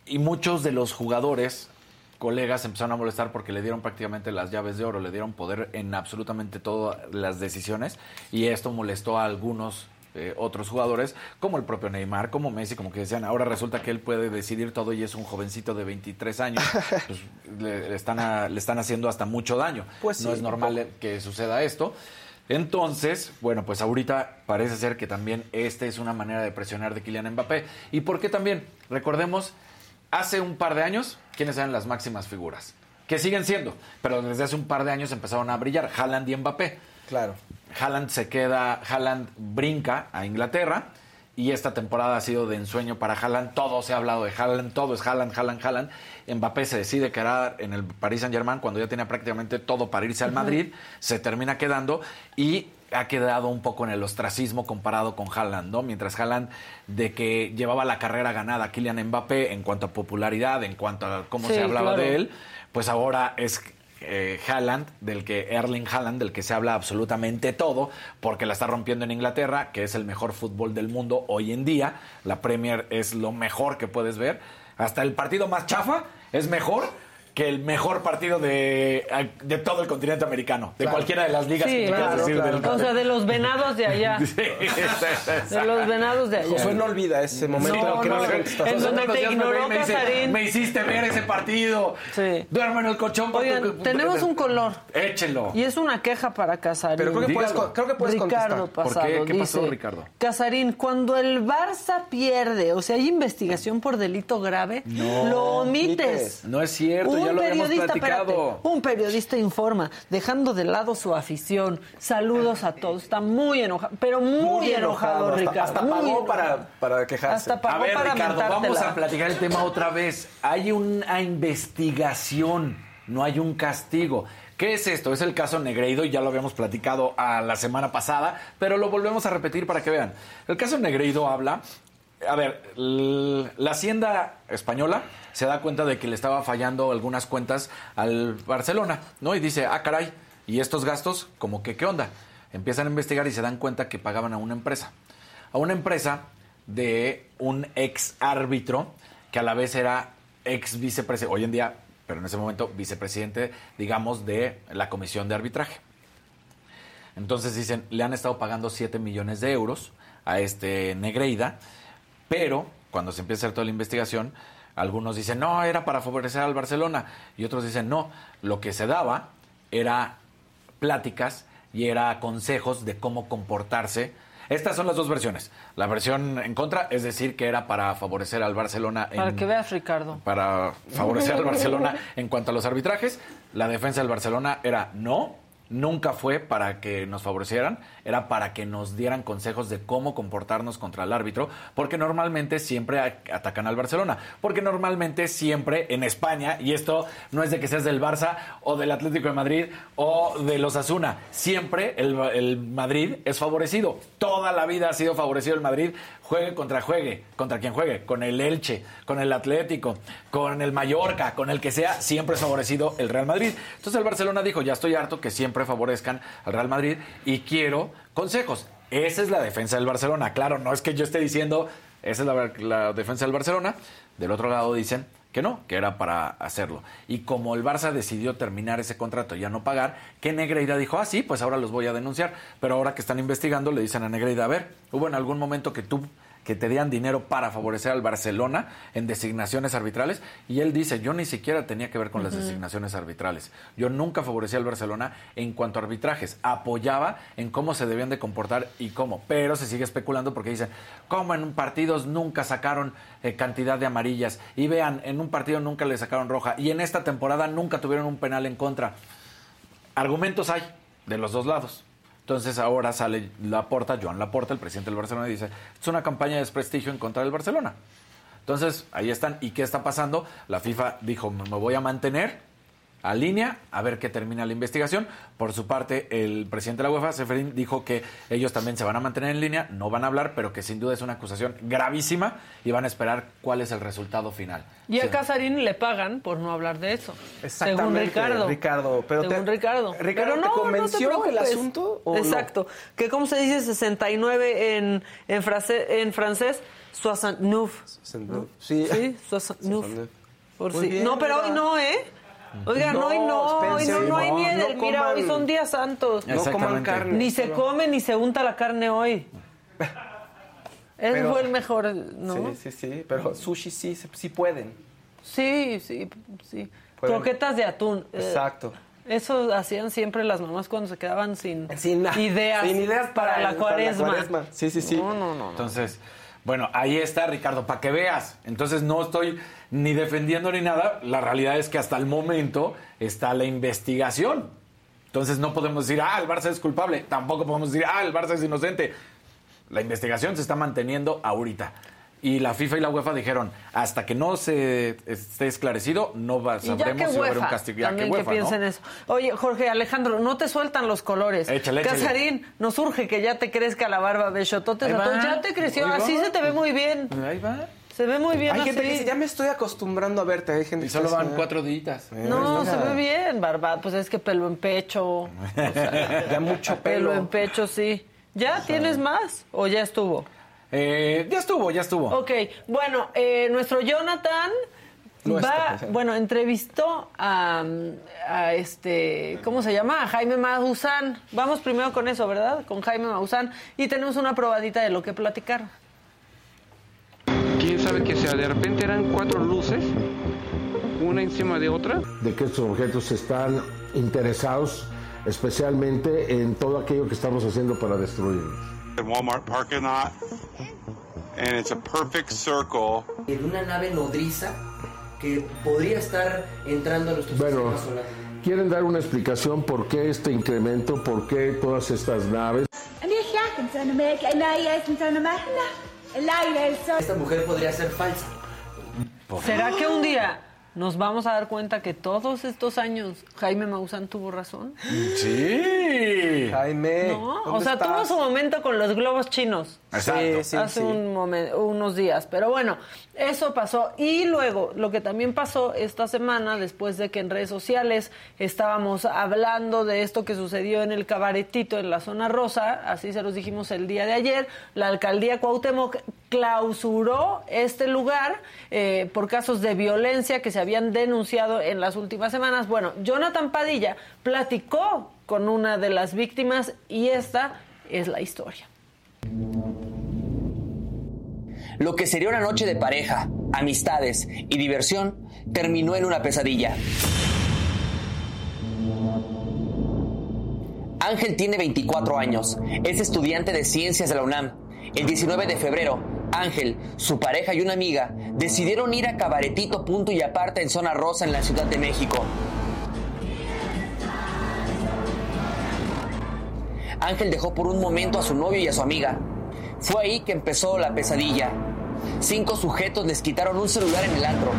y muchos de los jugadores colegas empezaron a molestar porque le dieron prácticamente las llaves de oro, le dieron poder en absolutamente todas las decisiones y esto molestó a algunos eh, otros jugadores, como el propio Neymar, como Messi, como que decían, ahora resulta que él puede decidir todo y es un jovencito de 23 años, [LAUGHS] pues, le, le están a- le están haciendo hasta mucho daño. Pues no sí, es normal que suceda esto. Entonces, bueno, pues ahorita parece ser que también esta es una manera de presionar de Kylian Mbappé. ¿Y por qué también? Recordemos, hace un par de años, ¿quiénes eran las máximas figuras? Que siguen siendo, pero desde hace un par de años empezaron a brillar, Haaland y Mbappé. Claro. Haaland se queda, Haaland brinca a Inglaterra y esta temporada ha sido de ensueño para Haaland. Todo se ha hablado de Haaland, todo es Haaland, Haaland, Haaland. Mbappé se decide quedar en el Paris Saint Germain cuando ya tenía prácticamente todo para irse al Madrid, se termina quedando y ha quedado un poco en el ostracismo comparado con Haaland, ¿no? Mientras Haaland de que llevaba la carrera ganada a Kylian Mbappé en cuanto a popularidad, en cuanto a cómo Sí, se hablaba claro. de él, pues ahora es eh, Haaland, del que Erling Haaland, del que se habla absolutamente todo, porque la está rompiendo en Inglaterra, que es el mejor fútbol del mundo hoy en día. La Premier es lo mejor que puedes ver. Hasta el partido más chafa es mejor que el mejor partido de, de todo el continente americano, de Claro. cualquiera de las ligas Sí, que tú quieras claro, decir claro. del O sea, de los venados de allá. [LAUGHS] Sí, De los venados de allá. Josué no olvida ese momento No, en que no, no, le no. En donde te ignoró me dice, Casarín. Me hiciste ver ese partido. Sí. Duerme en el colchón. porque- Oigan, tenemos un color. Échelo. Y es una queja para Casarín. Pero creo que puedes, Dígalo. creo que puedes Ricardo contestar. ¿Por Pasado qué? ¿Qué pasó, dice, Ricardo? Casarín, cuando el Barça pierde, o sea, hay investigación por delito grave, No. lo omites. No es cierto, un ya lo habíamos periodista, platicado. espérate, un periodista informa, dejando de lado su afición. Saludos a todos. Está muy enojado, pero muy, enojado, hasta- Ricardo. Hasta, muy pagó para, para quejarse. Hasta pagó A ver, para Ricardo, vamos a platicar el tema otra vez. Hay una investigación, no hay un castigo. ¿Qué es esto? Es el caso Negreido y ya lo habíamos platicado a la semana pasada, pero lo volvemos a repetir para que vean. El caso Negreido habla, a ver, la hacienda española se da cuenta de que le estaba fallando algunas cuentas al Barcelona, ¿no? Y dice, ah, caray, ¿y estos gastos? ¿Cómo que qué onda? Empiezan a investigar y se dan cuenta que pagaban a una empresa. A una empresa de un ex árbitro que a la vez era ex vicepresidente, hoy en día, pero en ese momento vicepresidente, digamos, de la comisión de arbitraje. Entonces dicen, le han estado pagando 7 millones de euros a este Negreida, pero cuando se empieza a hacer toda la investigación, algunos dicen, no, era para favorecer al Barcelona, y otros dicen, no, lo que se daba era pláticas y era consejos de cómo comportarse. Estas son las dos versiones. La versión en contra es decir que era para favorecer al Barcelona Para en- que veas, Ricardo. para favorecer al Barcelona en cuanto a los arbitrajes. La defensa del Barcelona era no, nunca fue para que nos favorecieran, era para que nos dieran consejos de cómo comportarnos contra el árbitro, porque normalmente siempre atacan al Barcelona, porque normalmente siempre en España, y esto no es de que seas del Barça o del Atlético de Madrid o de los Asuna, siempre el, el Madrid es favorecido, toda la vida ha sido favorecido el Madrid, juegue contra juegue, contra quien juegue, con el Elche, con el Atlético, con el Mallorca, con el que sea, siempre es favorecido el Real Madrid. Entonces el Barcelona dijo, ya estoy harto que siempre favorezcan al Real Madrid y quiero consejos. Esa es la defensa del Barcelona. Claro, no es que yo esté diciendo, esa es la, defensa del Barcelona. Del otro lado dicen que no, que era para hacerlo. Y como el Barça decidió terminar ese contrato y ya no pagar, que Negreira dijo, ah, sí, pues ahora los voy a denunciar. Pero ahora que están investigando, le dicen a Negreira, a ver, hubo en algún momento que tú que te dieran dinero para favorecer al Barcelona en designaciones arbitrales y él dice, yo ni siquiera tenía que ver con las designaciones arbitrales. Yo nunca favorecía al Barcelona en cuanto a arbitrajes, apoyaba en cómo se debían de comportar y cómo, pero se sigue especulando porque dicen, ¿cómo en partidos nunca sacaron eh, cantidad de amarillas? Y vean, en un partido nunca le sacaron roja y en esta temporada nunca tuvieron un penal en contra. Argumentos hay de los dos lados. Entonces ahora sale Laporta, Joan Laporta, el presidente del Barcelona, y dice, es una campaña de desprestigio en contra del Barcelona. Entonces, ahí están. ¿Y qué está pasando? La FIFA dijo, me voy a mantener a línea a ver qué termina la investigación. Por su parte, el presidente de la UEFA, Seferín, dijo que ellos también se van a mantener en línea, no van a hablar, pero que sin duda es una acusación gravísima y van a esperar cuál es el resultado final. Y a Sí. Casarín le pagan por no hablar de eso. Según Exactamente, Ricardo. Ricardo, pero Según te- Ricardo. Ricardo, Pero ¿te no, no convenció el preocupes. asunto o no? Exacto. Que como se dice 69 en, en, frase- en francés, 69. Sí. Sí, 69. Por bien, no, pero hoy no, ¿eh? Oigan, No, hoy no, hoy no, no hay no, miel. no Mira, hoy coman. son días santos. No coman carne. Ni se come ni se unta la carne hoy. [LAUGHS] Ese Pero- fue el mejor, ¿no? Sí, sí, sí, pero sushi sí, se- sí pueden. Sí, sí, sí. Pueden- Croquetas de atún. eh, Exacto. Eso hacían siempre las mamás cuando se quedaban sin, Sin ideas, sin ideas para, la cuaresma. Sí, sí, sí. No, no, no. no. Entonces, bueno, ahí está, Ricardo, para que veas. Entonces, no estoy ni defendiendo ni nada. La realidad es que hasta el momento está la investigación. Entonces, no podemos decir, ah, el Barça es culpable. Tampoco podemos decir, ah, el Barça es inocente. La investigación se está manteniendo ahorita. Y la FIFA y la UEFA dijeron, hasta que no se esté esclarecido, no va, sabremos que si va a haber un castigo. Ya también que que, UEFA, ¿no? piensen eso. Oye, Jorge Alejandro, no te sueltan los colores. Échale, échale. Casarín, nos urge que ya te crezca la barba va. todos. Ya te creció, así se te ve muy bien. Ahí va. Se ve muy bien Hay así. gente que dice, ya me estoy acostumbrando a verte. Hay gente Y que solo van "Ah". cuatro días. No, se ve bien, barba. Pues es que pelo en pecho. [LAUGHS] O sea, Ya mucho pelo pelo. en pecho, sí. ¿Ya tienes más? ¿O ya estuvo? Eh, ya estuvo, ya estuvo. Ok, bueno, eh, nuestro Jonathan Nuestro, va, bueno, entrevistó a, a este, ¿cómo se llama? A Jaime Maussan. Vamos primero con eso, ¿verdad? Con Jaime Maussan. Y tenemos una probadita de lo que platicar. quién sabe qué sea. De repente eran cuatro luces, una encima de otra. de que estos objetos están interesados especialmente en todo aquello que estamos haciendo para destruirlos. The Walmart parking lot, and it's a perfect circle. una nave nodriza que podría estar entrando a nuestro Bueno, sistema solar. ¿quieren dar una explicación por qué este incremento, por qué todas estas naves? Esta mujer podría ser falsa. ¿Será que un día nos vamos a dar cuenta que todos estos años Jaime Maussan tuvo razón? Sí. Jaime. No, o ¿dónde sea, tuvo su momento con los globos chinos. Exacto. Sí, sí, hace sí. Un momen- unos días. Pero bueno, eso pasó. Y luego, lo que también pasó esta semana, después de que en redes sociales estábamos hablando de esto que sucedió en el cabaretito en la zona rosa, así se los dijimos el día de ayer, la alcaldía Cuauhtémoc clausuró este lugar eh, por casos de violencia que se habían denunciado en las últimas semanas. Bueno, Jonathan Padilla platicó con una de las víctimas y esta es la historia. Lo que sería una noche de pareja, amistades y diversión terminó en una pesadilla. Ángel tiene 24 años, es estudiante de ciencias de la UNAM. El 19 de febrero, Ángel, su pareja y una amiga decidieron ir a Cabaretito Punto y Aparte en Zona Rosa en la Ciudad de México. Ángel dejó por un momento a su novio y a su amiga. Fue ahí que empezó la pesadilla. Cinco sujetos les quitaron un celular en el antro.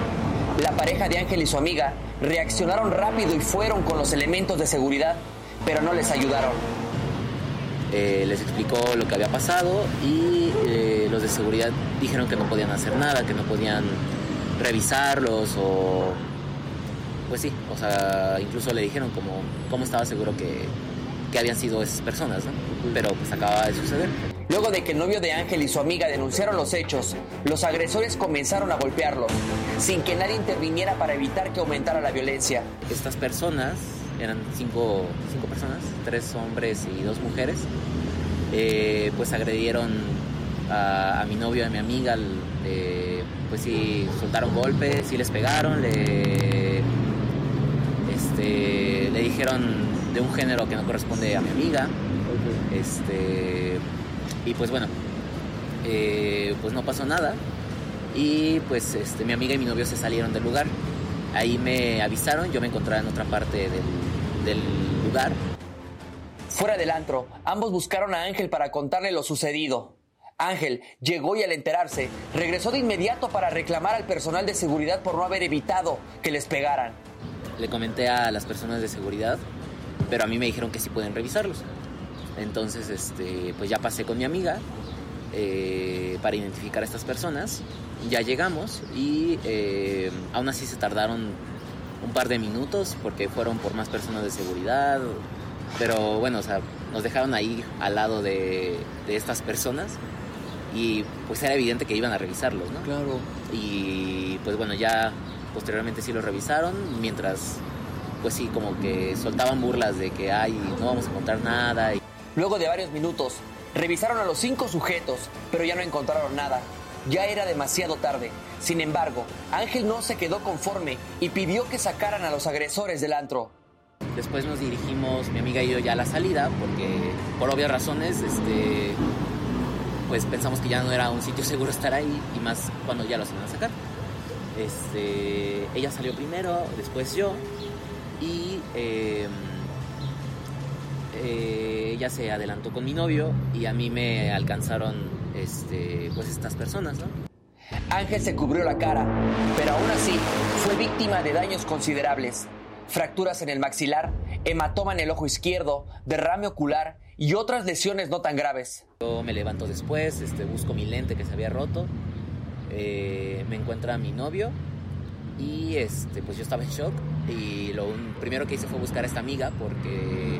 La pareja de Ángel y su amiga reaccionaron rápido y fueron con los elementos de seguridad, pero no les ayudaron. Eh, les explicó lo que había pasado y eh, los de seguridad dijeron que no podían hacer nada, que no podían revisarlos o... Pues sí, o sea, incluso le dijeron como cómo estaba seguro que, que habían sido esas personas, ¿no? Pero pues acaba de suceder. Luego de que el novio de Ángel y su amiga denunciaron los hechos, los agresores comenzaron a golpearlos, sin que nadie interviniera para evitar que aumentara la violencia. Estas personas, eran cinco, cinco personas, tres hombres y dos mujeres, eh, pues agredieron a, a mi novio, a mi amiga, le- pues sí, soltaron golpes, sí les pegaron, le, este, le dijeron de un género que no corresponde a mi amiga. Este, y pues bueno, eh, pues no pasó nada. Y pues este, mi amiga y mi novio se salieron del lugar. Ahí me avisaron, yo me encontraba en otra parte del, del lugar. Fuera del antro, ambos buscaron a Ángel para contarle lo sucedido. Ángel llegó y al enterarse, regresó de inmediato para reclamar al personal de seguridad por no haber evitado que les pegaran. Le comenté a las personas de seguridad, pero a mí me dijeron que sí pueden revisarlos. Entonces, este, pues ya pasé con mi amiga eh, para identificar a estas personas. Ya llegamos y eh, aún así se tardaron un par de minutos porque fueron por más personas de seguridad. Pero bueno, o sea, nos dejaron ahí al lado de, de estas personas y pues era evidente que iban a revisarlos, ¿no? Claro. Y pues bueno, ya posteriormente sí lo revisaron, mientras pues sí, como que soltaban burlas de que, ay, no vamos a encontrar nada. Y Luego de varios minutos, revisaron a los cinco sujetos, pero ya no encontraron nada. Ya era demasiado tarde. Sin embargo, Ángel no se quedó conforme y pidió que sacaran a los agresores del antro. Después nos dirigimos, mi amiga y yo, ya a la salida, porque por obvias razones, este, pues pensamos que ya no era un sitio seguro estar ahí, y más cuando ya los iban a sacar. Este, ella salió primero, después yo, y eh, eh, ella se adelantó con mi novio, y a mí me alcanzaron, este, pues estas personas, ¿no? Ángel se cubrió la cara, pero aún así fue víctima de daños considerables. Fracturas en el maxilar, hematoma en el ojo izquierdo, derrame ocular y otras lesiones no tan graves. Yo me levanto después, este, busco mi lente que se había roto, eh, me encuentra mi novio y este, pues yo estaba en shock y lo un- primero que hice fue buscar a esta amiga porque,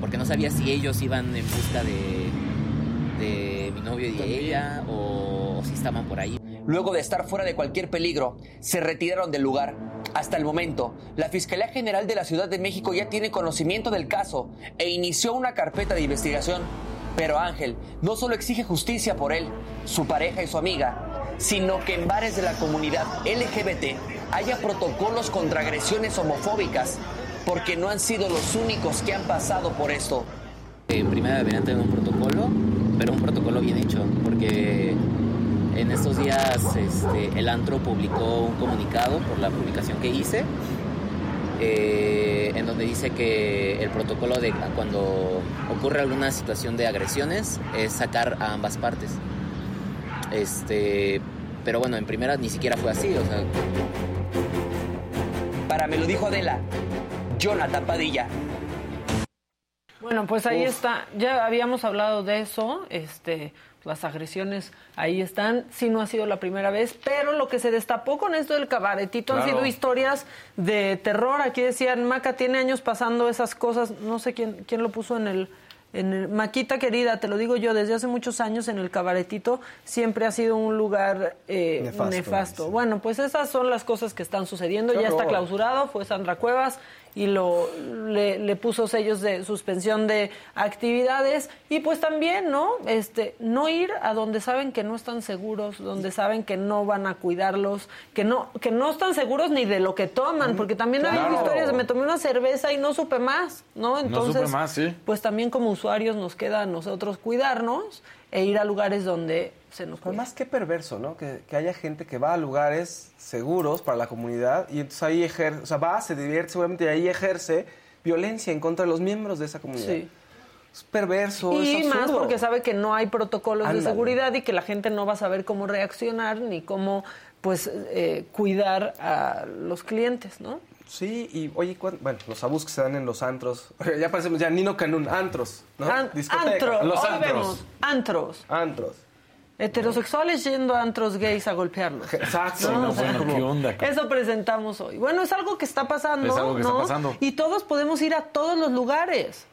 porque no sabía si ellos iban en busca de, de mi novio y de ella o, estaban por ahí. Luego de estar fuera de cualquier peligro, se retiraron del lugar. Hasta el momento, la Fiscalía General de la Ciudad de México ya tiene conocimiento del caso e inició una carpeta de investigación. Pero Ángel no solo exige justicia por él, su pareja y su amiga, sino que en bares de la comunidad LGBT haya protocolos contra agresiones homofóbicas, porque no han sido los únicos que han pasado por esto. En primera deberían tener un protocolo, pero un protocolo bien hecho, porque en estos días este, el antro publicó un comunicado por la publicación que hice, eh, en donde dice que el protocolo de cuando ocurre alguna situación de agresiones es sacar a ambas partes. Este, pero bueno, en primera ni siquiera fue así, o sea, Para me lo dijo Adela, Jonathan Padilla. Bueno, pues ahí está. Ya habíamos hablado de eso. Este, las agresiones ahí están. Sí, no ha sido la primera vez, pero lo que se destapó con esto del cabaretito han sido historias de terror. Aquí decían, Maca tiene años pasando esas cosas. No sé quién, quién lo puso en el, en el- Maquita querida, te lo digo yo, desde hace muchos años en el cabaretito siempre ha sido un lugar eh, Nefasto, nefasto. sí. Bueno, pues esas son las cosas que están sucediendo. Qué ya está clausurado, fue Sandra Cuevas y lo le, le puso sellos de suspensión de actividades y pues también no este no ir a donde saben que no están seguros donde saben que no van a cuidarlos que no que no están seguros ni de lo que toman porque también hay Claro. historias de me tomé una cerveza y no supe más no entonces supe más, sí. pues también como usuarios nos queda a nosotros cuidarnos e ir a lugares donde se nos Pero cuida. más que perverso, ¿no? Que, que haya gente que va a lugares seguros para la comunidad y entonces ahí ejerce, o sea, va, se divierte seguramente y ahí ejerce violencia en contra de los miembros de esa comunidad. Sí. Es perverso, Y es más porque sabe que no hay protocolos de seguridad y que la gente no va a saber cómo reaccionar ni cómo pues eh, cuidar a los clientes, ¿no? Sí, y oye, ¿cuán- bueno, los abusos que se dan en los antros. [LAUGHS] Ya parecemos ya Nino Canún, antros, ¿no? An- Discoteca. antros, Los antros. vemos, antros. Antros. Heterosexuales yendo a antros gays a golpearlos. [LAUGHS] Exacto. No, no, o sea, bueno, como- ¿qué onda? Eso presentamos hoy. Bueno, es algo que está pasando, Es algo que está ¿no? pasando. Y todos podemos ir a todos los lugares,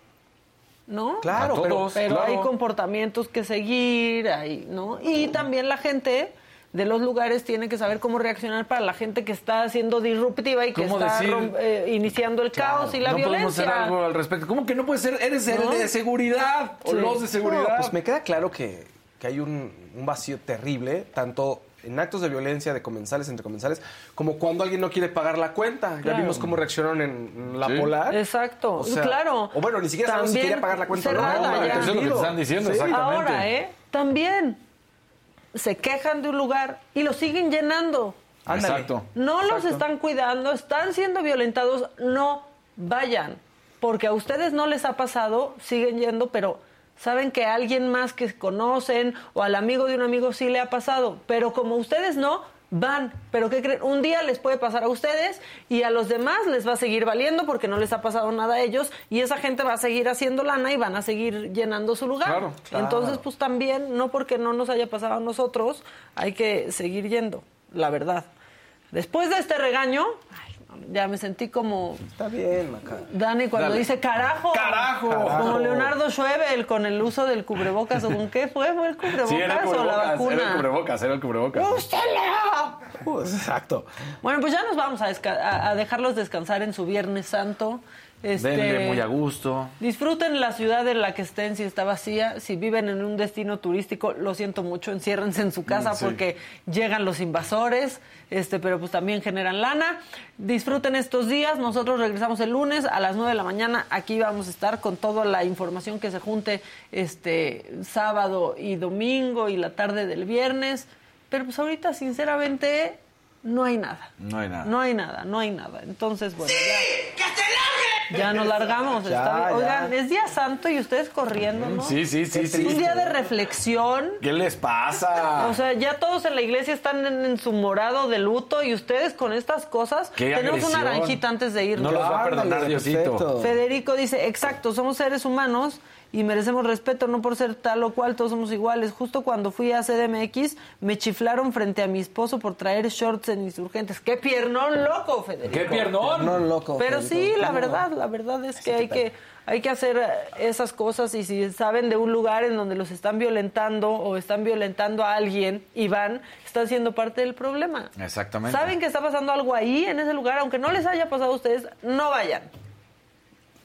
¿no? Claro, A pero, todos. Pero claro. hay comportamientos que seguir, hay, ¿no? Y también la gente de los lugares tiene que saber cómo reaccionar para la gente que está siendo disruptiva y que ¿Cómo está decir? eh, iniciando el caos y la no podemos hacer violencia. algo al respecto. ¿Cómo que no puede ser? Eres el de seguridad o los de seguridad. No, pues me queda claro que que hay un, un vacío terrible, tanto en actos de violencia de comensales entre comensales, como cuando alguien no quiere pagar la cuenta. Ya vimos cómo reaccionaron en La Sí. Polar. Exacto, O sea, claro. O bueno, ni siquiera sabemos si quería pagar la cuenta no. cerrada No, ya. Eso es lo que te están diciendo, Sí. exactamente. Ahora, ¿eh? También se quejan de un lugar y lo siguen llenando. Ándale. Exacto. No los están cuidando, están siendo violentados, no vayan. Porque a ustedes no les ha pasado, siguen yendo, pero saben que a alguien más que conocen o al amigo de un amigo sí le ha pasado. Pero como ustedes no, van. Pero ¿qué creen? Un día les puede pasar a ustedes y a los demás les va a seguir valiendo porque no les ha pasado nada a ellos y esa gente va a seguir haciendo lana y van a seguir llenando su lugar. Claro, claro. Entonces, pues también, no porque no nos haya pasado a nosotros, hay que seguir yendo, la verdad. Después de este regaño, ya me sentí como Está bien, Maca. Dani cuando Dale. dice carajo. ¡Carajo! Como Leonardo Schwebel con el uso del cubrebocas. ¿O con qué fue? ¿Fue el cubrebocas Sí, era el o la cubrebocas, vacuna? era el cubrebocas, era el cubrebocas. Pues, exacto. Bueno, pues ya nos vamos a, desca- a- a dejarlos descansar en su Viernes Santo. Este, Denle muy a gusto. Disfruten la ciudad en la que estén si está vacía. Si viven en un destino turístico, lo siento mucho, enciérrense en su casa sí. porque llegan los invasores, este, pero pues también generan lana. Disfruten estos días. Nosotros regresamos el lunes a las 9 de la mañana. Aquí vamos a estar con toda la información que se junte este sábado y domingo y la tarde del viernes. Pero pues ahorita, sinceramente, no hay nada. No hay nada. No hay nada, no hay nada. Entonces, bueno, ya. Ya nos largamos. Ya, está bien. ya. Oigan, es día santo y ustedes corriendo, ¿no? Sí, sí, sí, Es sí. un día de reflexión. ¿Qué les pasa? O sea, ya todos en la iglesia están en, en su morado de luto y ustedes con estas cosas. Qué Tenemos agresión. una naranjita antes de irnos. No los va a perdonar Diosito. Federico dice, exacto, somos seres humanos y merecemos respeto, no por ser tal o cual, todos somos iguales. Justo cuando fui a CDMX, me chiflaron frente a mi esposo por traer shorts en insurgentes. ¡Qué piernón loco, Federico! ¡Qué piernón! No, loco. Pero Federico. sí, la verdad, la verdad es que hay que hay que hacer esas cosas y si saben de un lugar en donde los están violentando o están violentando a alguien y van, están siendo parte del problema. Exactamente. Saben que está pasando algo ahí en ese lugar, aunque no les haya pasado a ustedes, no vayan.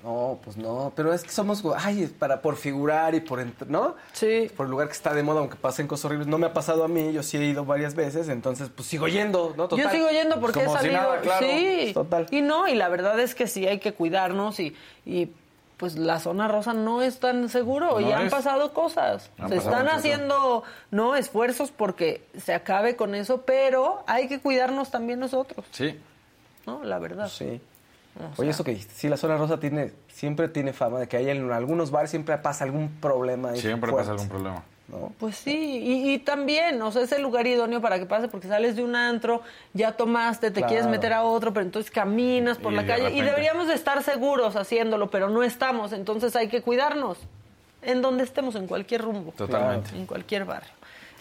No, pues no, pero es que somos, ay, para por figurar y por, ¿no? Sí. Por el lugar que está de moda, aunque pasen cosas horribles. No me ha pasado a mí, yo sí he ido varias veces, entonces pues sigo yendo, ¿no? Total. Yo sigo yendo porque he si salido. nada, claro. Sí. Total. Y no, y la verdad es que sí hay que cuidarnos y, y pues la zona rosa no es tan seguro y No han es. pasado cosas. Han se pasado están haciendo no esfuerzos porque se acabe con eso, pero hay que cuidarnos también nosotros, Sí. ¿no? La verdad. Sí. Oye, eso que dijiste, sí, la zona rosa tiene, siempre tiene fama de que ahí en algunos bares siempre pasa algún problema. ahí Siempre fuerte, pasa algún problema. ¿no? Pues sí, y, y también, o sea, es el lugar idóneo para que pase, porque sales de un antro, ya tomaste, te Claro. quieres meter a otro, pero entonces caminas por Y la de calle y deberíamos de estar seguros haciéndolo, pero no estamos, entonces hay que cuidarnos en donde estemos, en cualquier rumbo. Totalmente. En cualquier barrio.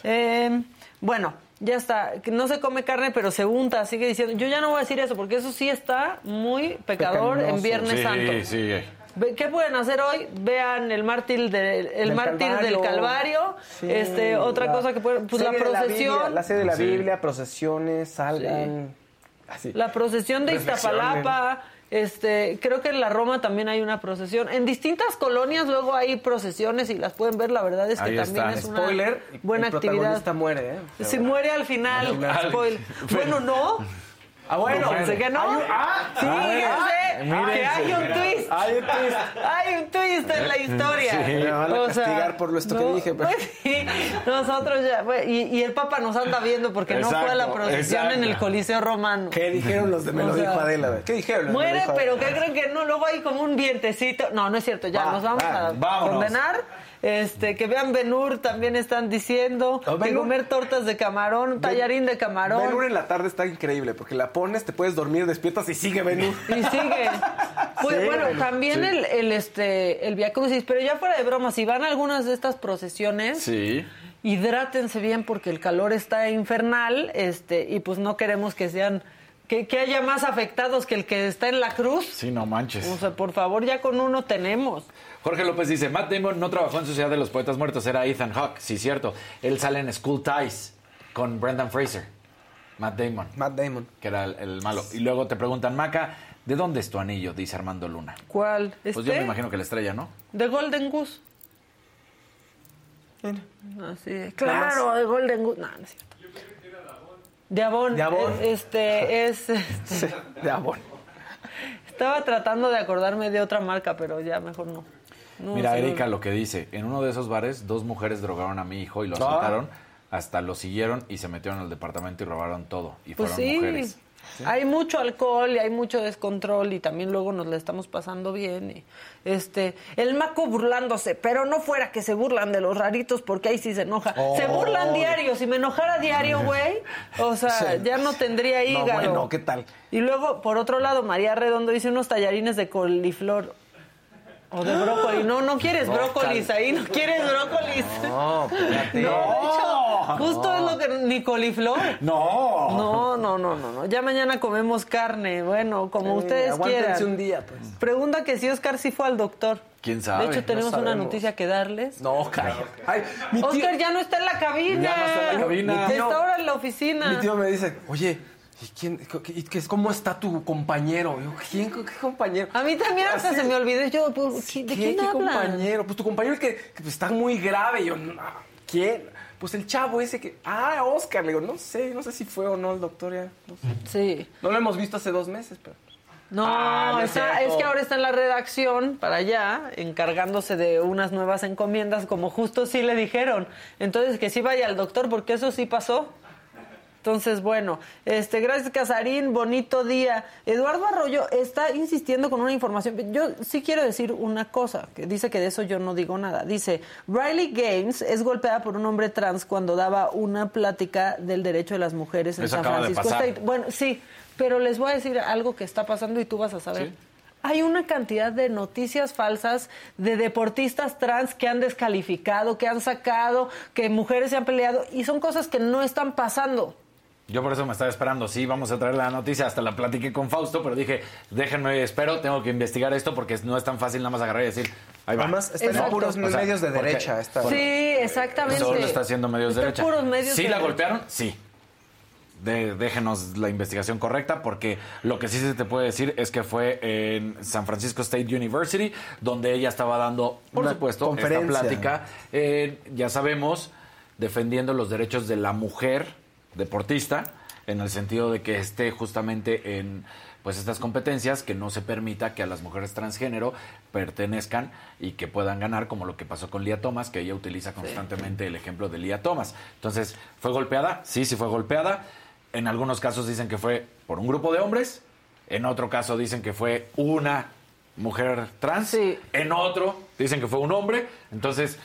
Eh, bueno, ya está. No se come carne, pero se unta, sigue diciendo. Yo ya no voy a decir eso, porque eso sí está muy pecador en. Viernes sí, Santo. sí. ¿Qué pueden hacer hoy? Vean el mártir, de- el Del mártir del Calvario. Calvario. Sí, este, otra la cosa que pueden, pues la procesión, Biblia, la, la serie de la Sí. Biblia, procesiones, salgan. Así. procesión de. Iztapalapa. Este, creo que en la Roma también hay una procesión. En distintas colonias luego hay procesiones y las pueden ver. La verdad es que Ahí también está. es una Spoiler, buena el actividad. muere, ¿eh? Si muere al final, Al final. spoiler. [LAUGHS] Bueno, no. [LAUGHS] Ah, bueno. Pensé que no. Hay un- ah, sí, fíjense mírense. que hay un twist. Hay un twist. Hay un twist en la historia. Me van a castigar por lo esto que dije, pero- pues [LAUGHS] sí, nosotros ya, bueno, y, y el Papa nos anda viendo porque no fue a la Exacto, procesión en el. Coliseo Romano. ¿Qué dijeron los de Me lo O sea, dijo Adela? ¿Qué dijeron? los Muere, pero? ¿qué creen que no? Luego hay como un vientecito. No, no es cierto, ya Va, nos vamos va, a vámonos. condenar. Este, que vean Benur, también están diciendo. Que Ben-Hur- comer tortas de camarón, tallarín de camarón. Ben-Hur en la tarde está increíble porque la pones, te puedes dormir, despiertas y sigue Ben-Hur. Y sigue. [LAUGHS] Pues Sí, bueno, también el, el, este, el Via Crucis, pero ya fuera de broma, si van a algunas de estas procesiones, Sí. hidrátense bien porque el calor está infernal, este, y pues no queremos que sean, que, que haya más afectados que el que está en la cruz. Sí, no manches. O sea, por favor, ya con uno tenemos. Jorge López dice, Matt Damon no trabajó en Sociedad de los Poetas Muertos, era Ethan Hawke. Sí, cierto. Él sale en School Ties con Brendan Fraser. Matt Damon, Matt Damon. que era el, el malo. Y luego te preguntan, Maca, ¿de dónde es tu anillo? Dice Armando Luna. ¿Cuál? Pues ¿Este? yo me imagino que la estrella, ¿no? De Golden Goose. Así es. Claro, de Golden Goose. No, no es cierto. De Avon. De Avon. Eh, Este es. [LAUGHS] este, De amor. estaba tratando de acordarme de otra marca, pero ya mejor no. No, Mira, sí, Erika lo que dice. En uno de esos bares, dos mujeres drogaron a mi hijo y lo Ah. asaltaron. Hasta lo siguieron y se metieron al departamento y robaron todo. Y Pues fueron sí. mujeres. Hay mucho alcohol y hay mucho descontrol y también luego nos la estamos pasando bien. Y, este, el maco burlándose, pero no fuera que se burlan de los raritos porque ahí sí se enoja. Se burlan diario. Si me enojara diario, güey, o sea, Sí. ya no tendría No, hígado. bueno, ¿qué tal? Y luego, por otro lado, María Redondo dice unos tallarines de coliflor. O de brócoli. No, no quieres brócolis ahí, no quieres brócolis. No, espérate. No, de hecho, justo es lo que. Ni coliflor. ¡No! No, no, no, no, no. Ya mañana comemos carne. Bueno, como Sí, ustedes quieran. un día, pues. Pregunta que si Oscar sí fue al doctor. ¿Quién sabe? De hecho, No tenemos una noticia que darles. No, cállate. Ay, mi tío, Oscar ya no está en la cabina. Ya no está en la cabina. Está Mi tío- ahora en la oficina. mi tío me dice, oye, ¿y quién, qué- qué- ¿cómo está tu compañero? Yo, ¿quién, qué compañero? A mí también hasta Así- se me olvidó. Yo, pues, ¿qué- ¿de ¿Qué, quién qué compañero? Pues tu compañero que, que, pues, está muy grave. Yo, "No, ¿quién? Pues el chavo ese que... Ah, Oscar. Le digo, no sé, no sé si fue o no el doctor ya. No, sé. Sí. No lo hemos visto hace dos meses, pero... No, Ah, no está- es que ahora está en la redacción para allá, encargándose de unas nuevas encomiendas, como justo sí le dijeron. Entonces, que sí vaya al doctor, porque eso sí pasó. Entonces, bueno, este, gracias Casarín, bonito día. Eduardo Arroyo está insistiendo con una información. Yo sí quiero decir una cosa, que dice que de eso yo no digo nada. Dice, Riley Gaines es golpeada por un hombre trans cuando daba una plática del derecho de las mujeres en Eso San Francisco. State. Bueno, sí, pero les voy a decir algo que está pasando y tú vas a saber. Sí. Hay una cantidad de noticias falsas de deportistas trans que han descalificado, que han sacado, que mujeres se han peleado y son cosas que no están pasando. Yo por eso me estaba esperando. Sí, vamos a traer la noticia. Hasta la platiqué con Fausto, pero dije, déjenme, espero, tengo que investigar esto porque no es tan fácil nada más agarrar y decir, ahí va. Además, están en Exacto. puros O sea, medios de porque- derecha. Esta, Sí, exactamente. Solo está haciendo medios de Está derecha. puros medios ¿Sí de la derecha. golpearon? Sí. De- déjenos la investigación correcta porque lo que sí se te puede decir es que fue en San Francisco State University donde ella estaba dando, por Una supuesto, esta conferencia. plática, eh, ya sabemos, defendiendo los derechos de la mujer deportista en el sentido de que esté justamente en pues estas competencias que no se permita que a las mujeres transgénero pertenezcan y que puedan ganar como lo que pasó con Lía Thomas que ella utiliza constantemente el ejemplo de Lía Thomas. Entonces fue golpeada sí sí fue golpeada. En algunos casos dicen que fue por un grupo de hombres en otro caso dicen que fue una mujer trans Sí. en otro dicen que fue un hombre. Entonces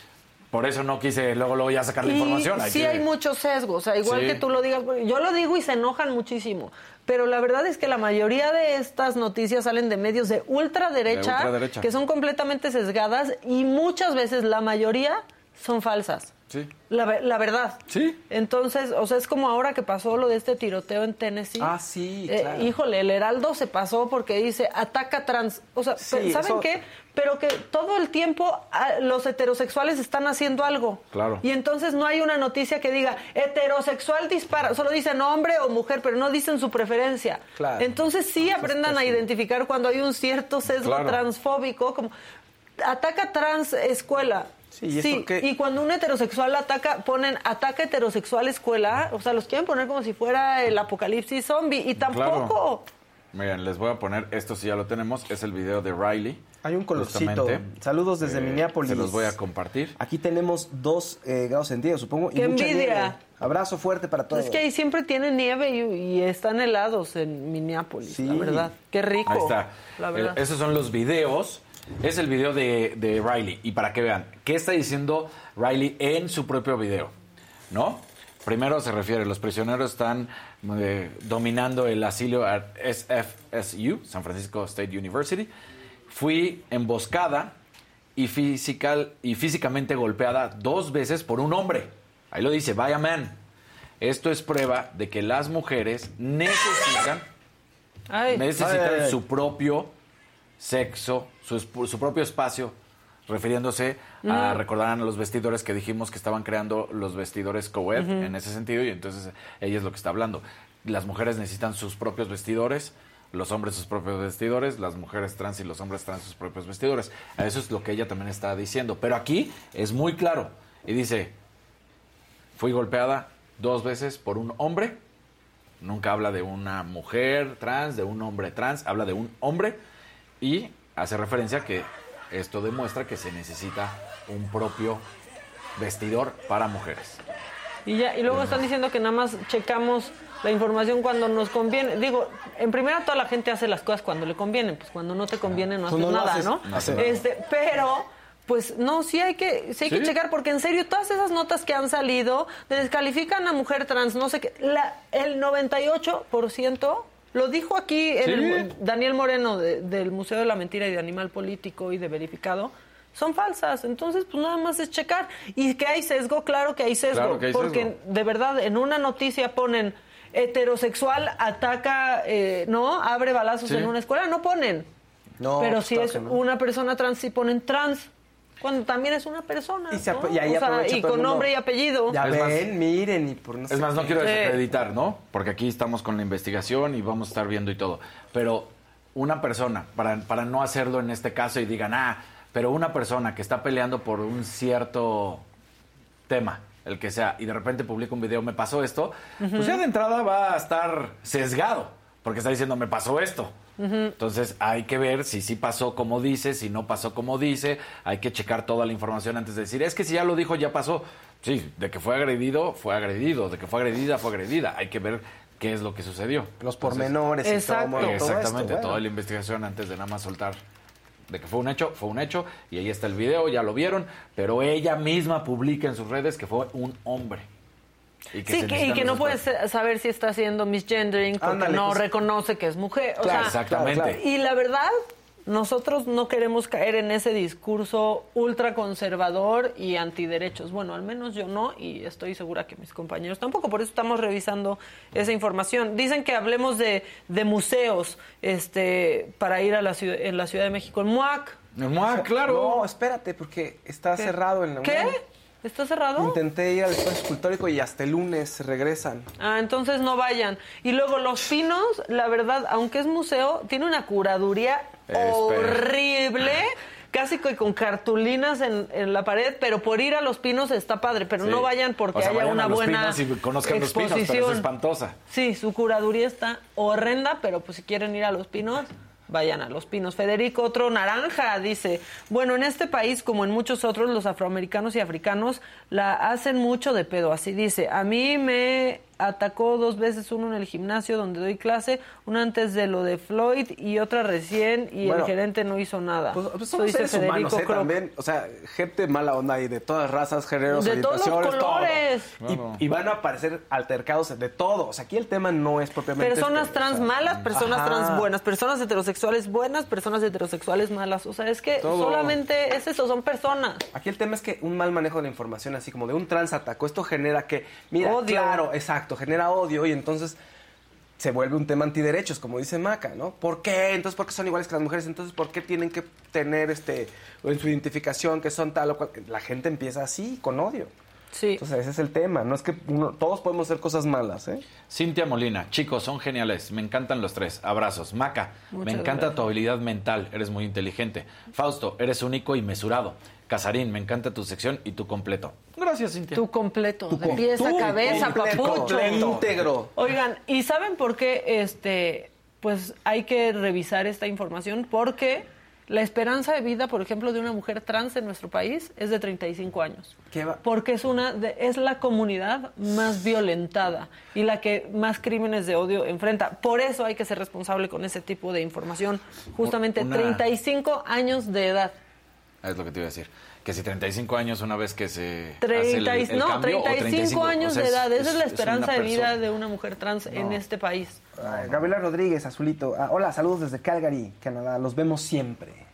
por eso no quise luego luego ya sacar la información sí que- hay muchos sesgos, o sea, igual Sí. que tú lo digas, yo lo digo y se enojan muchísimo, pero la verdad es que la mayoría de estas noticias salen de medios de ultraderecha, De ultraderecha. que son completamente sesgadas y muchas veces la mayoría son falsas. Sí. La, la verdad. Sí. Entonces, o sea, es como ahora que pasó lo de este tiroteo en Tennessee. Ah, sí, Eh, claro. híjole, el Heraldo se pasó porque dice ataca trans. O sea, Sí, ¿saben eso- qué? Pero que todo el tiempo ah, los heterosexuales están haciendo algo. Claro. Y entonces no hay una noticia que diga heterosexual dispara. Solo dicen hombre o mujer, pero no dicen su preferencia. Claro. Entonces sí aprendan a identificar cuando hay un cierto sesgo Claro. transfóbico, como ataca trans escuela. Sí, ¿y qué? y cuando un heterosexual ataca, ponen ataca heterosexual escuela, o sea, los quieren poner como si fuera el apocalipsis zombie, y tampoco. Miren, les voy a poner, esto sí ya lo tenemos, es el video de Riley. Hay un colorcito. justamente. Saludos desde Eh, Minneapolis. Se los voy a compartir. Aquí tenemos dos eh, grados centígrados, supongo. y ¡Qué mucha envidia! nieve. Abrazo fuerte para todos. Es que ahí siempre tienen nieve y, y están helados en Minneapolis, Sí. la verdad. Qué rico. Ahí está. La verdad. Eh, esos son los videos. Es el video de, de Riley. Y para que vean, ¿qué está diciendo Riley en su propio video? ¿No? Primero se refiere, los prisioneros están eh, dominando el asilo at SFSU, San Francisco State University. Fui emboscada y, physical, y físicamente golpeada dos veces por un hombre. Ahí lo dice, vaya man. Esto es prueba de que las mujeres necesitan Ay, necesitan Ay, ay, ay. su propio sexo, su, su propio espacio, refiriéndose a, recordarán los vestidores que dijimos que estaban creando los vestidores co-ed en ese sentido, y entonces ella es lo que está hablando. Las mujeres necesitan sus propios vestidores, los hombres sus propios vestidores, las mujeres trans y los hombres trans sus propios vestidores. Eso es lo que ella también está diciendo. Pero aquí es muy claro. Y dice, fui golpeada dos veces por un hombre. Nunca habla de una mujer trans, de un hombre trans, habla de un hombre y hace referencia que esto demuestra que se necesita un propio vestidor para mujeres. Y, ya, y luego están diciendo que nada más checamos la información cuando nos conviene. Digo, en primera toda la gente hace las cosas cuando le conviene, pues cuando no te conviene no haces no nada, haces. ¿no? No haces Este, pero pues no, sí hay que sí hay que checar porque en serio todas esas notas que han salido descalifican a mujer trans, no sé qué, la, el 98% lo dijo aquí en Sí. el- Daniel Moreno de- del Museo de la Mentira y de Animal Político y de Verificado. Son falsas, entonces pues nada más es checar. Y que hay sesgo, claro que hay sesgo, Claro que hay porque sesgo. de verdad en una noticia ponen heterosexual ataca, eh, ¿no? Abre balazos Sí. en una escuela, no ponen. No, Pero pues, si es una persona trans, sí ponen trans. Cuando también es una persona. Y se ¿no? y ahí O sea, y con mundo. nombre y apellido. Ya Es más- ven, miren, y por no sé Es más, no quiero desacreditar, ¿no? Porque aquí estamos con la investigación y vamos a estar viendo y todo. Pero una persona, para, para no hacerlo en este caso y digan, ah, pero una persona que está peleando por un cierto tema, el que sea, y de repente publica un video, me pasó esto, pues ya de entrada va a estar sesgado, porque está diciendo, me pasó esto. Entonces hay que ver si sí pasó como dice, si no pasó como dice, hay que checar toda la información antes de decir, es que si ya lo dijo, ya pasó. Sí, de que fue agredido, fue agredido, de que fue agredida, fue agredida. Hay que ver qué es lo que sucedió. Los Entonces, pormenores y Exacto. todo, todo esto, Exactamente, bueno. toda la investigación antes de nada más soltar de que fue un hecho, fue un hecho, y ahí está el video, ya lo vieron, pero ella misma publica en sus redes que fue un hombre. Y Sí, que, y necesitan que no puedes saber si está haciendo misgendering porque Ándale, no pues. reconoce que es mujer. O Claro, sea, Exactamente. claro, Y la verdad, nosotros no queremos caer en ese discurso ultraconservador y antiderechos. Bueno, al menos yo no, y estoy segura que mis compañeros tampoco. Por eso estamos revisando esa información. Dicen que hablemos de, de museos este, para ir a la ciudad, en la Ciudad de México. El MUAC. Ah, claro. No, espérate, porque está cerrado en la ¿Qué? ¿Está cerrado? Intenté ir al espacio escultórico y hasta el lunes regresan. Ah, entonces no vayan. Y luego Los Pinos, la verdad, aunque es museo, tiene una curaduría Espera. horrible, [LAUGHS] casi con cartulinas en, en la pared, pero por ir a Los Pinos está padre, pero Sí. no vayan porque O sea, haya vayan una a Los buena Pinos y conozcan Los Pinos, pero es exposición. espantosa. Sí, su curaduría está horrenda, pero pues si quieren ir a Los Pinos, vayan a Los Pinos. Federico, otro naranja, dice, bueno, en este país, como en muchos otros, los afroamericanos y africanos la hacen mucho de pedo. Así dice, a mí me atacó dos veces, uno en el gimnasio donde doy clase, una antes de lo de Floyd y otra recién, y Bueno, el gerente no hizo nada. Pues, pues somos seres humanos, ¿eh? También, o sea, gente mala onda y de todas razas, géneros, De todos los todo. colores. Y- van a aparecer altercados de todo. O sea, aquí el tema no es propiamente... Personas este, trans o sea, malas, personas ajá. trans buenas, personas heterosexuales buenas, personas heterosexuales malas. O sea, es que Todo. solamente es eso, son personas. Aquí el tema es que un mal manejo de la información, así como de un trans atacó, esto genera que, mira, Odio. claro, exacto, genera odio y entonces se vuelve un tema antiderechos, como dice Maca, ¿no? ¿Por qué? Entonces, ¿por qué son iguales que las mujeres? Entonces, ¿por qué tienen que tener este en su identificación que son tal o cual? La gente empieza así, con odio. Sí. Entonces, ese es el tema. No es que uno- todos podemos hacer cosas malas, ¿eh? Cintia Molina, chicos, son geniales. Me encantan los tres. Abrazos. Maca, Muchas me encanta gracias. tu habilidad mental. Eres muy inteligente. Fausto, eres único y mesurado. Casarín, me encanta tu sección y tu completo. Gracias, Cintia. Tú completo, de com- pies a cabeza, completo, papucho. íntegro. Oigan, ¿y saben por qué este pues hay que revisar esta información? Porque la esperanza de vida, por ejemplo, de una mujer trans en nuestro país es de 35 años. ¿Qué va? Porque es una de- es la comunidad más violentada y la que más crímenes de odio enfrenta. Por eso hay que ser responsable con ese tipo de información. Justamente Una- 35 años de edad. Es lo que te iba a decir. Que si 35 años una vez que se hace 30 y- el, el no, cambio, o 35 años o sea, de edad. Esa es, la esperanza de vida de una mujer trans en este país. Ay, Gabriela Rodríguez, Azulito. Ah, hola, saludos desde Calgary, Canadá. Los vemos siempre.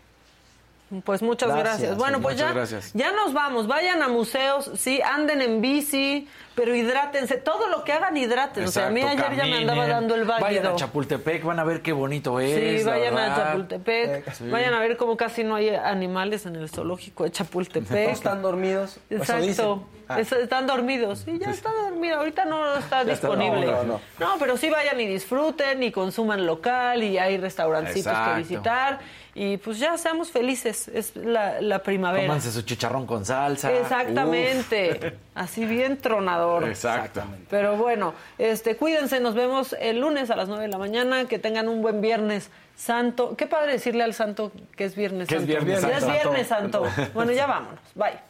Pues muchas gracias. Gracias, Bueno, pues ya, gracias. ya nos vamos. Vayan a museos, sí, anden en bici, pero hidrátense. Todo lo que hagan, hidrátense. O sea, a mí ayer ya me andaba dando el Vayan válido. a Chapultepec, van a ver qué bonito es. Sí, la vayan a. Chapultepec. Sí. Vayan a ver cómo casi no hay animales en el zoológico de Chapultepec. Todos están dormidos. Exacto. Ah. Es- están dormidos. Sí, ya está dormido. Ahorita no está Ya está- disponible. no, no, no. pero sí vayan y disfruten y consuman local y hay restaurancitos Exacto. que visitar. Y pues ya seamos felices. Es la, la primavera. Cómanse su chicharrón con salsa. Exactamente. [LAUGHS] Así bien tronador. Exacto. Pero bueno, este, cuídense, nos vemos el lunes a las 9 de la mañana, que tengan un buen viernes santo. Qué padre decirle al santo que es viernes Que es santo. Viernes Ya es Santo. viernes santo. [LAUGHS] Bueno, ya vámonos. Bye.